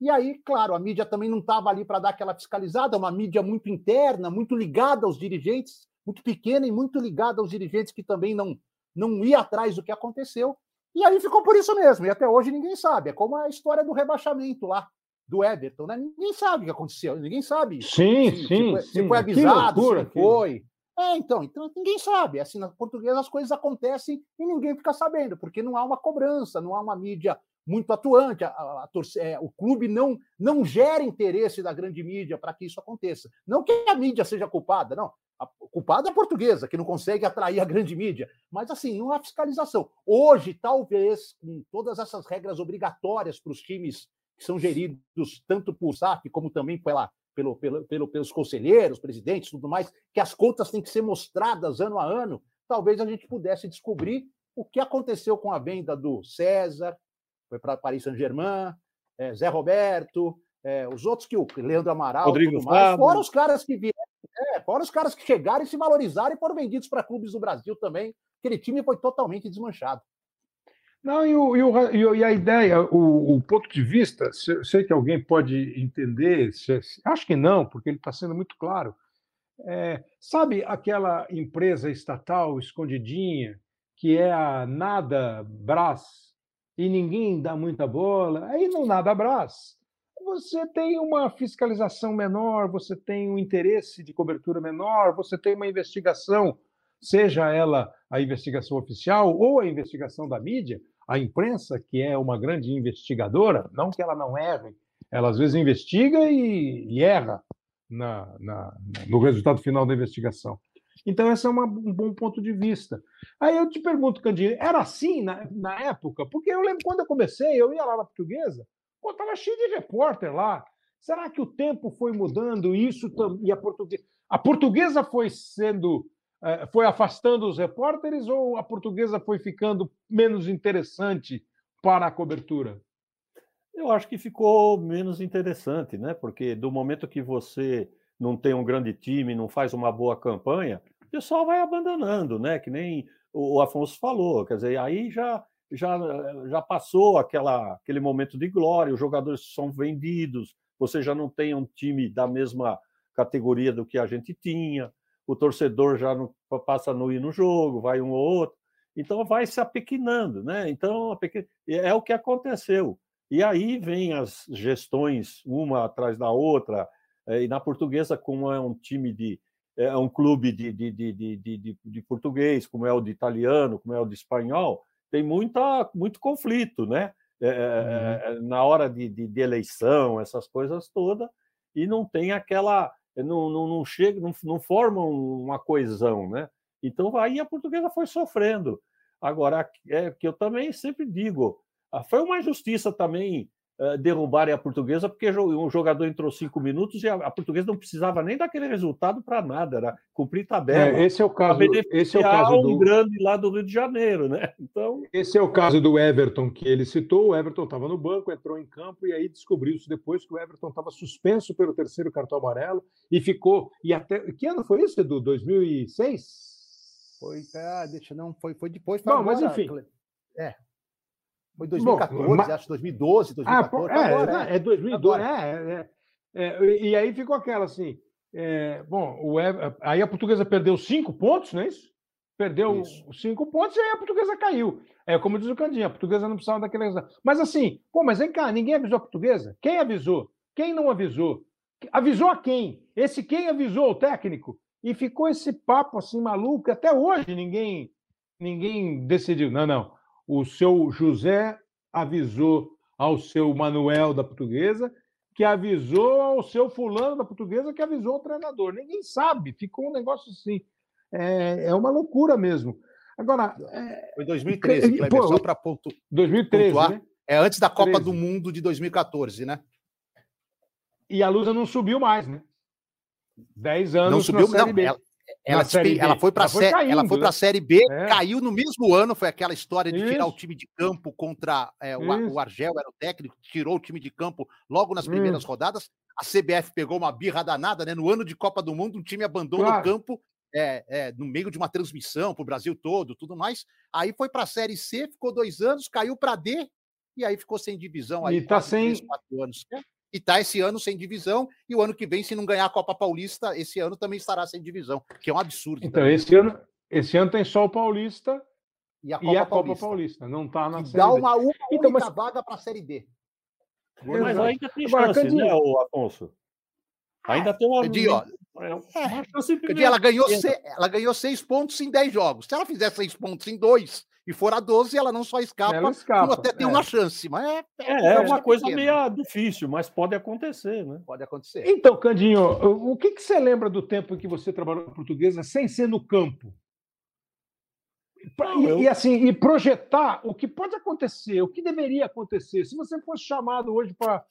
E aí, claro, a mídia também não estava ali para dar aquela fiscalizada, uma mídia muito interna, muito ligada aos dirigentes, muito pequena e muito ligada aos dirigentes que também não, não ia atrás do que aconteceu. E aí ficou por isso mesmo, e até hoje ninguém sabe. É como a história do rebaixamento lá, do Everton, né? Ninguém sabe o que aconteceu, ninguém sabe
Sim,
se,
sim,
se
sim.
foi avisado,
loucura
se foi. É, então, então ninguém sabe. Assim, na portuguesa as coisas acontecem e ninguém fica sabendo, porque não há uma cobrança, não há uma mídia muito atuante. A, a, a é, o clube não, não gera interesse da grande mídia para que isso aconteça. Não que a mídia seja culpada, não. A culpada é a portuguesa, que não consegue atrair a grande mídia. Mas, assim, não há fiscalização. Hoje, talvez, com todas essas regras obrigatórias para os times que são geridos tanto por SAF como também pela, pelo, pelo, pelo, pelos conselheiros, presidentes, tudo mais, que as contas têm que ser mostradas ano a ano, talvez a gente pudesse descobrir o que aconteceu com a venda do César, foi para Paris Saint-Germain, eh, Zé Roberto, eh, os outros que o Leandro Amaral,
Rodrigo
tudo mais, fora os caras que vieram, é, fora os caras que chegaram e se valorizaram e foram vendidos para clubes do Brasil também. Aquele time foi totalmente desmanchado.
Não, e, o- e o e a ideia, o, o ponto de vista, sei que alguém pode entender, acho que não, porque ele está sendo muito claro. É, sabe aquela empresa estatal escondidinha, que é a Nada Brás, e ninguém dá muita bola? Aí no Nada Brás, você tem uma fiscalização menor, você tem um interesse de cobertura menor, você tem uma investigação, seja ela a investigação oficial ou a investigação da mídia, a imprensa, que é uma grande investigadora, não que ela não erre, ela às vezes investiga e, e erra na- na- no resultado final da investigação. Então, esse é uma- um bom ponto de vista. Aí eu te pergunto, Candinho, era assim na, na época? Porque eu lembro quando eu comecei, eu ia lá na portuguesa, estava cheio de repórter lá. Será que o tempo foi mudando isso e a portuguesa, a portuguesa foi sendo foi afastando os repórteres ou a portuguesa foi ficando menos interessante para a cobertura?
Eu acho que ficou menos interessante, né? Porque do momento que você não tem um grande time, não faz uma boa campanha, o pessoal vai abandonando, né? Que nem o Afonso falou. Quer dizer, aí já, já, já passou aquela, aquele momento de glória, os jogadores são vendidos, você já não tem um time da mesma categoria do que a gente tinha, o torcedor já não passa a não ir no jogo, vai um ou outro. Então vai se apequinando, né? Então é o que aconteceu. E aí vem as gestões, uma atrás da outra, eh, e na portuguesa, como é um time de. É um clube de, de, de, de, de, português, como é o de italiano, como é o de espanhol, tem muita, muito conflito, né? Eh, eh, Na hora de, de, de eleição, essas coisas todas, e não tem aquela. Não, não, não chega, não, não formam uma coesão, né? Então aí a portuguesa foi sofrendo. Agora, é que eu também sempre digo, ah, foi uma injustiça também derrubarem a portuguesa, porque um jogador entrou cinco minutos e a, portuguesa não precisava nem daquele resultado para nada, era cumprir tabela.
É, esse é o caso, esse é o caso
um
do,
grande lá do Rio de Janeiro, né? Então,
Esse é o caso do Everton que ele citou. O Everton estava no banco, entrou em campo e aí descobriu-se depois que o Everton estava suspenso pelo terceiro cartão amarelo e ficou. E até que ano foi isso, Edu? 2006?
Foi, ah, deixa não, foi, foi depois. Foi
Bom, mas enfim.
É. Foi 2014,
Bom, ma-
acho 2012,
Ah,
2014.
pô,
foi
é,
agora,
é, é 2002,
Agora.
é, é, é, E aí ficou aquela assim. é, bom, o Ever- aí a portuguesa perdeu cinco pontos, não é isso? Perdeu
Isso.
cinco pontos e aí a portuguesa caiu. É como diz o Candinha, a portuguesa não precisava daquele resultado. Mas assim, pô, mas vem cá, ninguém avisou a portuguesa? Quem avisou? Quem não avisou? Avisou a quem? Esse quem avisou o técnico? E ficou esse papo assim maluco, até hoje ninguém ninguém decidiu. Não, não. O seu José avisou ao seu Manuel da portuguesa, que avisou ao seu fulano da portuguesa, que avisou o treinador. Ninguém sabe, ficou um negócio assim. É, é uma loucura mesmo. Agora, é,
Foi 2013,
Pô,
só para ponto.
2013,
Pontuar.
né?
É antes da Copa
13.
do Mundo de 2014, né?
E a Lusa não subiu mais, né? Dez anos
Não subiu,
na Série
não.
B.
Ela, ela, ela foi para
Ela foi
ela
caindo,
foi
né?
para a série B,
É.
caiu no mesmo ano, foi aquela história de tirar o
Isso.
time de campo contra é, o,
Isso.
o Argel era o técnico, tirou o time de campo logo nas primeiras rodadas. A CBF pegou uma birra danada, né? No ano de Copa do Mundo, um time abandonou
Claro.
o campo é, é, no meio de uma transmissão para o Brasil todo, tudo mais. Aí foi para a série C, ficou dois anos, caiu para D e aí ficou sem divisão aí
E tá
quase três,
sem-
quatro anos. É. E tá esse ano sem divisão, e o ano que vem, se não ganhar a Copa Paulista, esse ano também estará sem divisão, que é um absurdo.
Então,
também.
esse ano, esse ano tem só o Paulista
E a
e a Copa Paulista. Não tá na
Que
Série
dá
B.
uma única
Então, mas-
vaga para a Série D.
Mas ainda tem
Agora,
chance, né, o Afonso? Ainda tem uma,
ó,
é, chance.
Porque ela ganhou, ela ganhou seis pontos em 10 jogos. Se ela fizer seis pontos em dois e for a 12, ela não só escapa,
Ela escapa,
como até tem
é.
uma chance. Mas é,
É, é uma coisa
pequena.
meio difícil, mas pode acontecer, né?
Pode acontecer.
Então, Candinho, o que, que você lembra do tempo em que você trabalhou na portuguesa sem ser no campo? Pra-
Não,
e,
eu-
e, assim, e projetar o que pode acontecer, o que deveria acontecer. Se você fosse chamado hoje para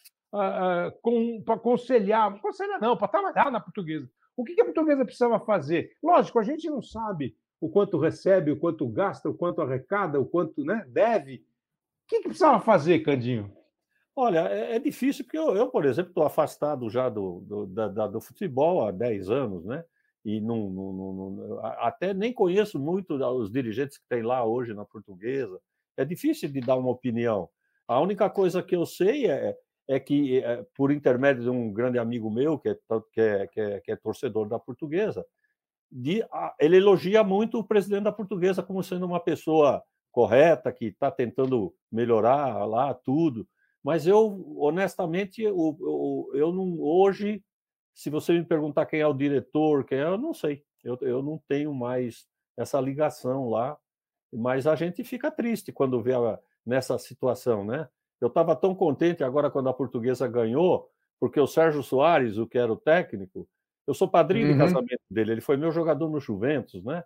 aconselhar, aconselhar não, para trabalhar na portuguesa, o que, que a portuguesa precisava fazer? Lógico, a gente não sabe o quanto recebe, o quanto gasta, o quanto arrecada, o quanto né, deve. O que, que precisava fazer, Candinho?
Olha, é, é difícil porque eu, eu, por exemplo, estou afastado já do, do, da- do futebol há 10 anos, né? E não, até nem conheço muito os dirigentes que tem lá hoje na portuguesa. É difícil de dar uma opinião. A única coisa que eu sei é, é que, é, por intermédio de um grande amigo meu, que é, que é, que é, que é torcedor da portuguesa, de- ele elogia muito o presidente da portuguesa como sendo uma pessoa correta, que está tentando melhorar lá tudo. Mas eu, honestamente, eu, eu, eu não, hoje, se você me perguntar quem é o diretor, quem é, eu não sei. Eu, eu não tenho mais essa ligação lá. Mas a gente fica triste quando vê nessa situação, né? Eu estava tão contente agora quando a portuguesa ganhou, porque o Sérgio Soares, o que era o técnico, eu sou padrinho
Uhum.
de casamento dele, ele foi meu jogador no Juventus, né?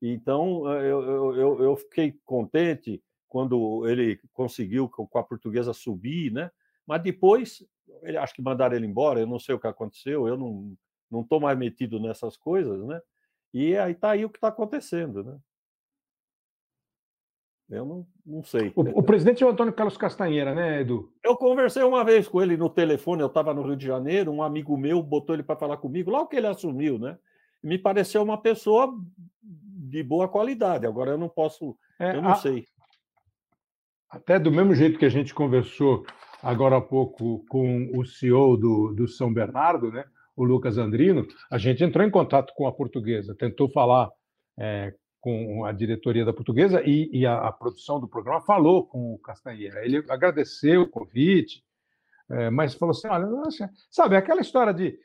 Então eh, eu, eu, eu, fiquei contente quando ele conseguiu com a portuguesa subir, né? Mas depois, ele, acho que mandaram ele embora, eu não sei o que aconteceu, eu não não estou mais metido nessas coisas, né? E aí está aí o que está acontecendo, né? Eu não, não sei.
O, o presidente é o Antônio Carlos Castanheira, né, Edu?
Eu conversei uma vez com ele no telefone, eu estava no Rio de Janeiro, um amigo meu botou ele para falar comigo, logo que ele assumiu, né? Me pareceu uma pessoa de boa qualidade. Agora eu não posso,
É,
eu não
a-
sei.
Até do mesmo jeito que a gente conversou agora há pouco com o CEO do, do São Bernardo, né, o Lucas Andrino, a gente entrou em contato com a portuguesa, tentou falar é, com a diretoria da portuguesa e, e a, a produção do programa falou com o Castanheira. Ele agradeceu o convite, é, mas falou assim: olha, nossa, sabe, aquela história de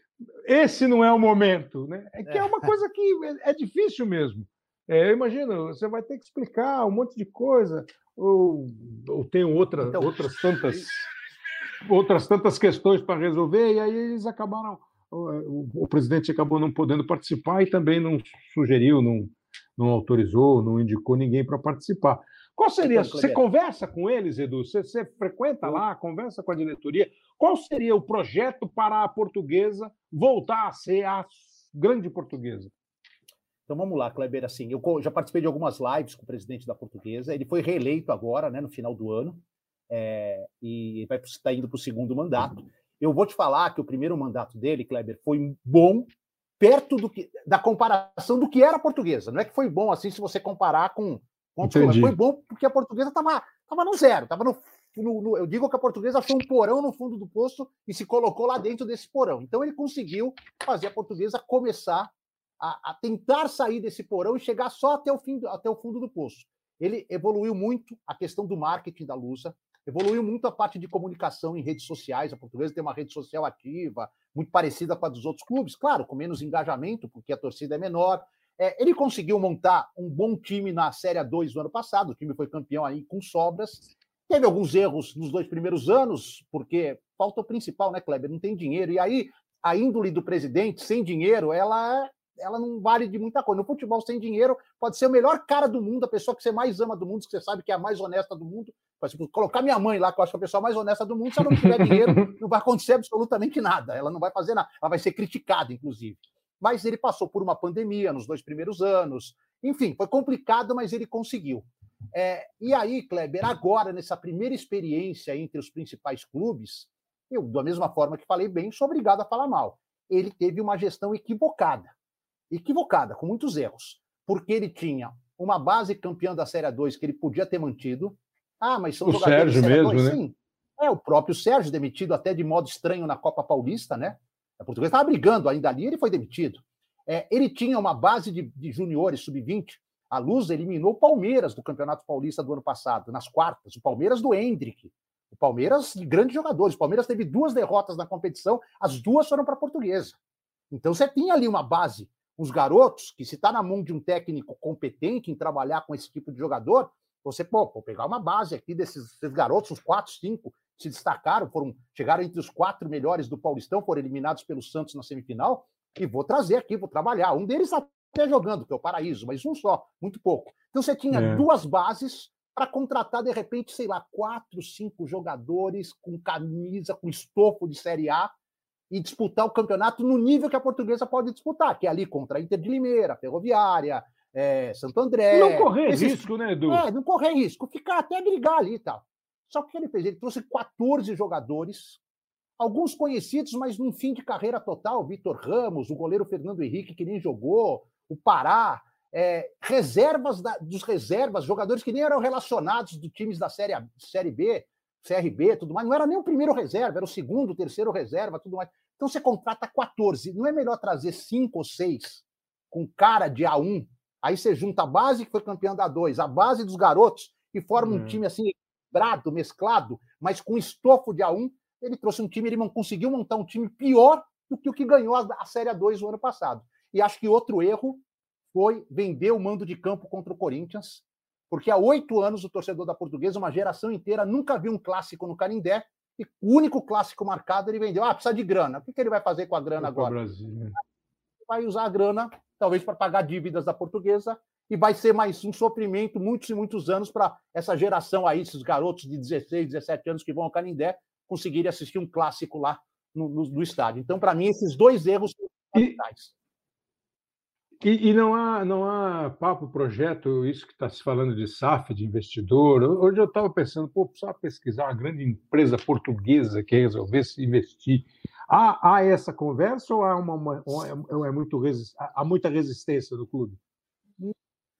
esse não é o momento, né? É que é uma coisa que é, é difícil mesmo. É, eu imagino, você vai ter que explicar um monte de coisa, ou, ou tem outra,
Então,
outras tantas outras tantas questões para resolver, e aí eles acabaram. O, o presidente acabou não podendo participar e também não sugeriu, não, não autorizou, não indicou ninguém para participar. Qual seria?
Então,
Você conversa com eles, Edu? Você, você frequenta lá, conversa com a diretoria? Qual seria o projeto para a portuguesa voltar a ser a grande portuguesa?
Então vamos lá, Kleber. Assim, eu já participei de algumas lives com o presidente da Portuguesa. Ele foi reeleito agora, né, no final do ano, é, e vai estar indo para o segundo mandato. Eu vou te falar que o primeiro mandato dele, Kleber, foi bom, perto do que, da comparação do que era a Portuguesa. Não é que foi bom assim se você comparar com, com. Foi bom porque a Portuguesa estava tava no zero, estava no, no- no- Eu digo que a Portuguesa foi um porão no fundo do poço e se colocou lá dentro desse porão. Então ele conseguiu fazer a Portuguesa começar a, a tentar sair desse porão e chegar só até o, fim, até o fundo do poço. Ele evoluiu muito a questão do marketing da Lusa, evoluiu muito a parte de comunicação em redes sociais. A portuguesa tem uma rede social ativa, muito parecida com a dos outros clubes, claro, com menos engajamento, porque a torcida é menor. É, ele conseguiu montar um bom time na Série A2 do ano passado, o time foi campeão aí com sobras. Teve alguns erros nos dois primeiros anos, porque falta o principal, né, Kleber? Não tem dinheiro. E aí, a índole do presidente, sem dinheiro, ela ela não vale de muita coisa. No futebol, sem dinheiro, pode ser o melhor cara do mundo, a pessoa que você mais ama do mundo, que você sabe que é a mais honesta do mundo. Por exemplo, colocar minha mãe lá, que eu acho que é a pessoa mais honesta do mundo, se ela não tiver dinheiro, não vai acontecer absolutamente nada. Ela não vai fazer nada. Ela vai ser criticada, inclusive. Mas ele passou por uma pandemia nos dois primeiros anos. Enfim, foi complicado, mas ele conseguiu. É, e aí, Kleber, agora, nessa primeira experiência entre os principais clubes, eu, da mesma forma que falei bem, sou obrigado a falar mal. Ele teve uma gestão equivocada. Equivocada, com muitos erros. Porque ele tinha uma base campeã da Série 2 que ele podia ter mantido. Ah, mas são
o
jogadores
Sérgio mesmo,
2?
né?
Sim. É, o próprio Sérgio demitido até de modo estranho na Copa Paulista, né? A portuguesa estava brigando ainda ali, ele foi demitido. É, ele tinha uma base de, de juniores sub-20. A Luz eliminou o Palmeiras do Campeonato Paulista do ano passado, nas quartas. O Palmeiras do Hendrick. O Palmeiras de grandes jogadores. O Palmeiras teve duas derrotas na competição, as duas foram para a portuguesa. Então você tinha ali uma base, uns garotos, que se está na mão de um técnico competente em trabalhar com esse tipo de jogador, você, pô, vou pegar uma base aqui desses, desses garotos, uns quatro, cinco, se destacaram, foram chegaram entre os quatro melhores do Paulistão, foram eliminados pelo Santos na semifinal, e vou trazer aqui, vou trabalhar. Um deles está até jogando, que é o Paraíso, mas um só, muito pouco. Então você tinha
É.
duas bases para contratar, de repente, sei lá, quatro, cinco jogadores com camisa, com estofo de Série A e disputar o campeonato no nível que a portuguesa pode disputar, que é ali contra a Inter de Limeira, Ferroviária, é, Santo André.
não correr
esses-
risco, né, Edu?
é, não correr risco, ficar até brigar ali e tal. Só que o que ele fez? Ele trouxe 14 jogadores, alguns conhecidos, mas num fim de carreira total. O Vitor Ramos, o goleiro Fernando Henrique, que nem jogou, o Pará, é, reservas da- dos reservas, jogadores que nem eram relacionados dos times da série, A- série B, CRB, tudo mais. Não era nem o primeiro reserva, era o segundo, o terceiro reserva, tudo mais. Então você contrata 14. Não é melhor trazer cinco ou seis com cara de A1? Aí você junta a base que foi campeã da 2, a base dos garotos, e forma um
Uhum.
time assim, equilibrado, mesclado, mas com estofo de A1. Ele trouxe um time, ele não conseguiu montar um time pior do que o que ganhou a, a Série A2 o ano passado. E acho que outro erro foi vender o mando de campo contra o Corinthians, porque há oito anos o torcedor da Portuguesa, uma geração inteira, nunca viu um clássico no Canindé, e o único clássico marcado ele vendeu. Ah, precisa de grana. O que, que ele vai fazer com a grana
Copa
agora?
Brasil,
vai usar a grana, talvez para pagar dívidas da portuguesa, e vai ser mais um sofrimento muitos e muitos anos para essa geração aí, esses garotos de 16, 17 anos que vão ao Canindé, conseguirem assistir um clássico lá no, no- no estádio. Então, para mim, esses dois erros são
E-
capitais.
E, e não há não há papo, projeto, isso que está se falando de SAF, de investidor. Hoje eu estava pensando, pô, precisava pesquisar uma grande empresa portuguesa que resolvesse investir. Há, há essa conversa ou há, uma, uma- ou é, é muito há muita resistência do clube?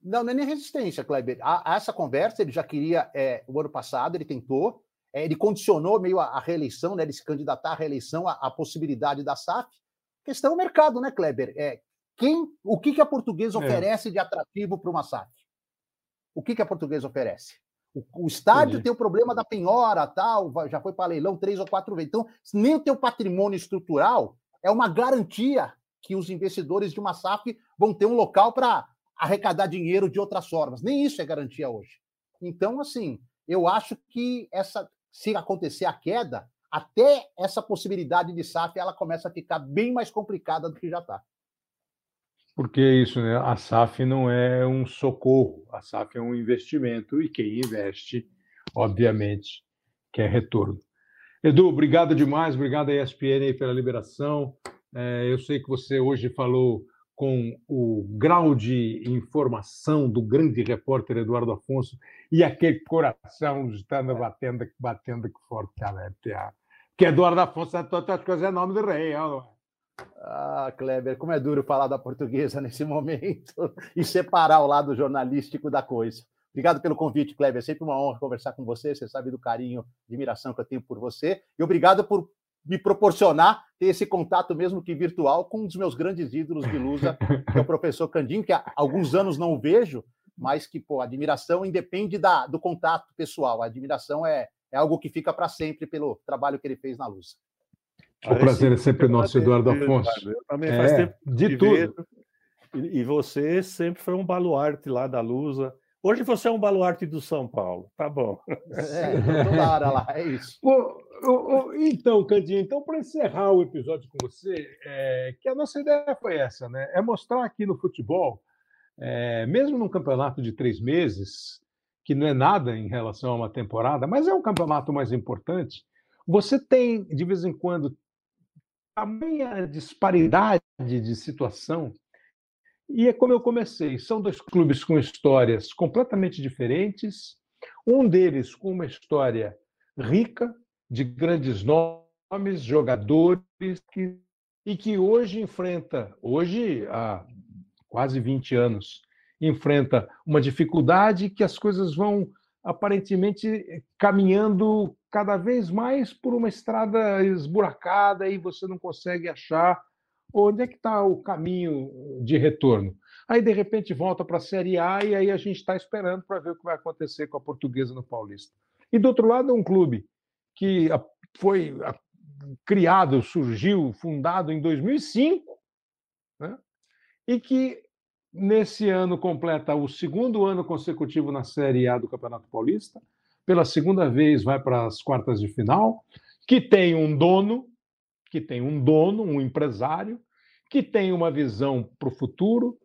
Não, não é nem resistência, Kleber. A, a essa conversa ele já queria, é, o ano passado, ele tentou, é, ele condicionou meio a, a reeleição, né, ele se candidatar à reeleição, a, a possibilidade da SAF. Questão do mercado, né, Kleber? É, quem, o que, que a portuguesa
É.
oferece de atrativo para uma SAF? O que, que a portuguesa oferece? O, o estádio
Entendi.
tem o problema da penhora, tal, já foi para leilão três ou quatro vezes. Então, nem o teu patrimônio estrutural é uma garantia que os investidores de uma SAF vão ter um local para arrecadar dinheiro de outras formas. Nem isso é garantia hoje. Então, assim, eu acho que essa, se acontecer a queda, até essa possibilidade de SAF ela começa a ficar bem mais complicada do que já está.
Porque é isso, né? A SAF não é um socorro, a SAF é um investimento e quem investe, obviamente, quer retorno. Edu, obrigado demais, obrigado à ESPN pela liberação. É, eu sei que você hoje falou com o grau de informação do grande repórter Eduardo Afonso e aquele coração estando batendo, batendo forte, cara. Porque Eduardo Afonso, entre outras coisas, é nome do rei. ó.
Ah, Kleber, como é duro falar da portuguesa nesse momento e separar o lado jornalístico da coisa. Obrigado pelo convite, Kleber. É sempre uma honra conversar com você. Você sabe do carinho, admiração que eu tenho por você. E obrigado por me proporcionar ter esse contato, mesmo que virtual, com um dos meus grandes ídolos de Lusa, que é o professor Candim, que há alguns anos não vejo, mas que, pô, admiração independe da, do contato pessoal. A admiração é, é algo que fica para sempre pelo trabalho que ele fez na Lusa.
O prazer é sempre nosso, Eduardo Afonso.
Eu também faz
É,
tempo
de tudo.
vejo. E, você sempre foi um baluarte lá da Lusa. Hoje você é um baluarte do São Paulo. Tá bom.
É, então, toda hora lá, é isso.
Ô, ô, ô, então, Candinho, então, para encerrar o episódio com você, é, que a nossa ideia foi essa, né? É mostrar aqui no futebol, é, mesmo num campeonato de três meses, que não é nada em relação a uma temporada, mas é um campeonato mais importante, você tem, de vez em quando, tamanha disparidade de situação. E é como eu comecei: são dois clubes com histórias completamente diferentes, um deles com uma história rica, de grandes nomes, jogadores, que, e que hoje enfrenta, hoje há quase 20 anos, enfrenta uma dificuldade que as coisas vão aparentemente caminhando cada vez mais por uma estrada esburacada e você não consegue achar onde é que está o caminho de retorno. Aí, de repente, volta para a Série A e aí a gente está esperando para ver o que vai acontecer com a portuguesa no Paulista. E do outro lado, um clube que foi criado, surgiu, fundado em 2005, né? e que nesse ano completa o segundo ano consecutivo na Série A do Campeonato Paulista, pela segunda vez vai para as quartas de final, que tem um dono, que tem um dono, um empresário, que tem uma visão para o futuro,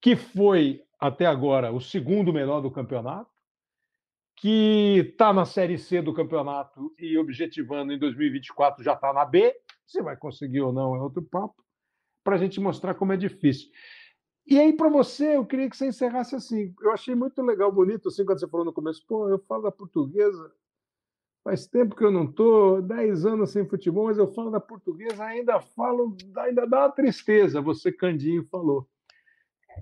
que foi até agora o segundo melhor do campeonato, que está na Série C do campeonato e objetivando em 2024 já está na B. Se vai conseguir ou não é outro papo, para a gente mostrar como é difícil. E aí, para você, eu queria que você encerrasse assim. Eu achei muito legal, bonito, assim, quando você falou no começo, pô, eu falo da portuguesa, faz tempo que eu não estou, 10 anos sem futebol, mas eu falo da portuguesa, ainda falo, ainda dá uma tristeza, você, Candinho, falou.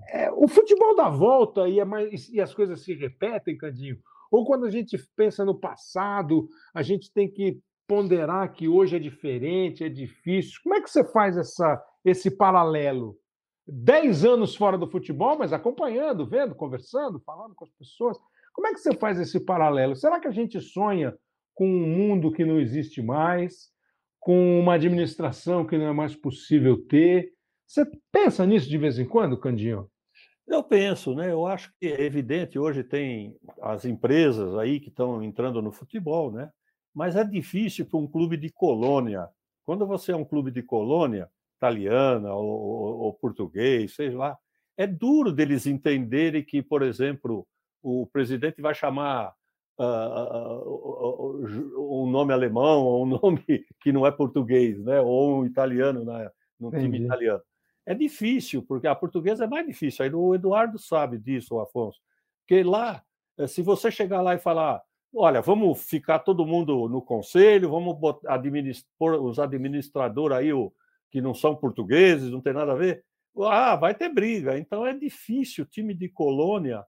É, o futebol dá volta e, é mais, e as coisas se repetem, Candinho. Ou quando a gente pensa no passado, a gente tem que ponderar que hoje é diferente, é difícil. Como é que você faz essa, esse paralelo? 10 anos fora do futebol, mas acompanhando, vendo, conversando, falando com as pessoas. Como é que você faz esse paralelo? Será que a gente sonha com um mundo que não existe mais, com uma administração que não é mais possível ter? Você pensa nisso de vez em quando, Candinho?
Eu penso, né? Eu acho que é evidente, hoje tem as empresas aí que estão entrando no futebol, né? Mas é difícil para um clube de colônia. Quando você é um clube de colônia, italiana ou, ou, ou português, seja lá, é duro deles entenderem que, por exemplo, o presidente vai chamar uh, um nome alemão ou um nome que não é português, né? ou um italiano né? no time italiano. É difícil, porque a portuguesa é mais difícil. Aí o Eduardo sabe disso, o Afonso. Porque lá, eh, se você chegar lá e falar, olha, vamos ficar todo mundo no conselho, vamos administrar, os administradores aí, o, que não são portugueses, não tem nada a ver. Ah, vai ter briga. Então é difícil. Time de colônia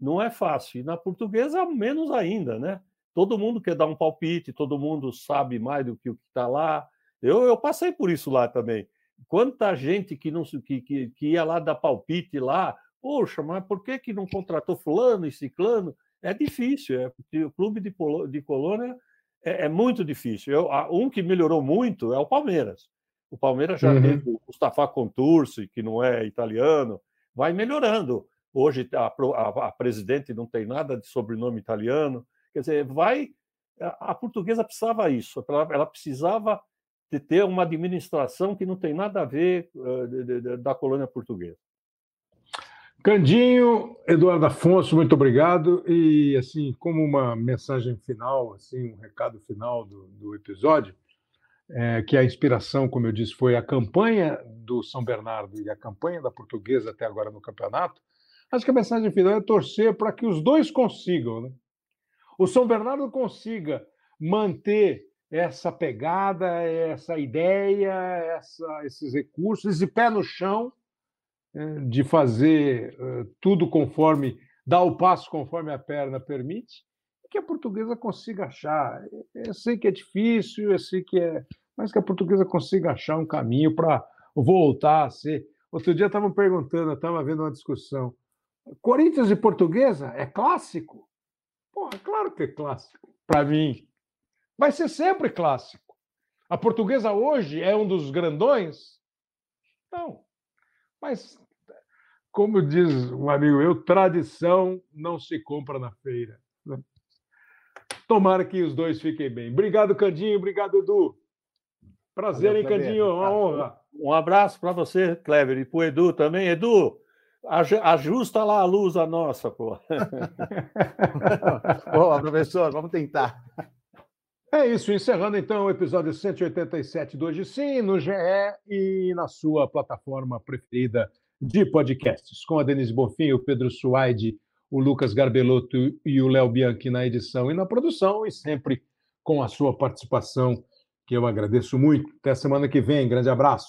não é fácil. E na portuguesa, menos ainda, né? Todo mundo quer dar um palpite, todo mundo sabe mais do que o que está lá. Eu, eu passei por isso lá também. Quanta gente que, não, que, que, que ia lá dar palpite lá, poxa, mas por que, que não contratou fulano e ciclano? É difícil, é, o clube de, de colônia é, é muito difícil. Eu, um que melhorou muito é o Palmeiras. O Palmeiras já uhum. teve o Mustafa Contursi, que não é italiano, vai melhorando. Hoje a, a, a, presidente não tem nada de sobrenome italiano. Quer dizer, vai. A, a portuguesa precisava isso, ela, ela, precisava de ter uma administração que não tem nada a ver uh, de, de, da colônia portuguesa.
Candinho, Eduardo Afonso, muito obrigado. E, assim, como uma mensagem final, assim, um recado final do, do episódio, é, que a inspiração, como eu disse, foi a campanha do São Bernardo e a campanha da Portuguesa até agora no campeonato, acho que a mensagem final é torcer para que os dois consigam. Né? O São Bernardo consiga manter essa pegada, essa ideia, essa, esses recursos, esse pé no chão é, de fazer uh, tudo conforme, dar o passo conforme a perna permite, que a portuguesa consiga achar. Eu sei que é difícil, eu sei que é. Mas que a portuguesa consiga achar um caminho para voltar a ser. Outro dia estavam perguntando, eu estava vendo uma discussão. Corinthians e Portuguesa é clássico? Porra, claro que é clássico. Para mim. Vai ser sempre clássico. A portuguesa hoje é um dos grandões? Não. Mas, como diz um amigo meu, tradição não se compra na feira. Tomara que os dois fiquem bem. Obrigado, Candinho. Obrigado, Edu. Prazer, Valeu, hein, Candinho? Uma honra.
Um abraço para você, Kleber, e para o Edu também. Edu, ajusta lá a luz a nossa, pô.
Boa, professor, vamos tentar.
É isso, encerrando então o episódio 187 do Hoje Sim, no GE e na sua plataforma preferida de podcasts, com a Denise Bonfim, o Pedro Suaide, o Lucas Garbelotto e o Léo Bianchi na edição e na produção, e sempre com a sua participação, que eu agradeço muito. Até semana que vem, grande abraço.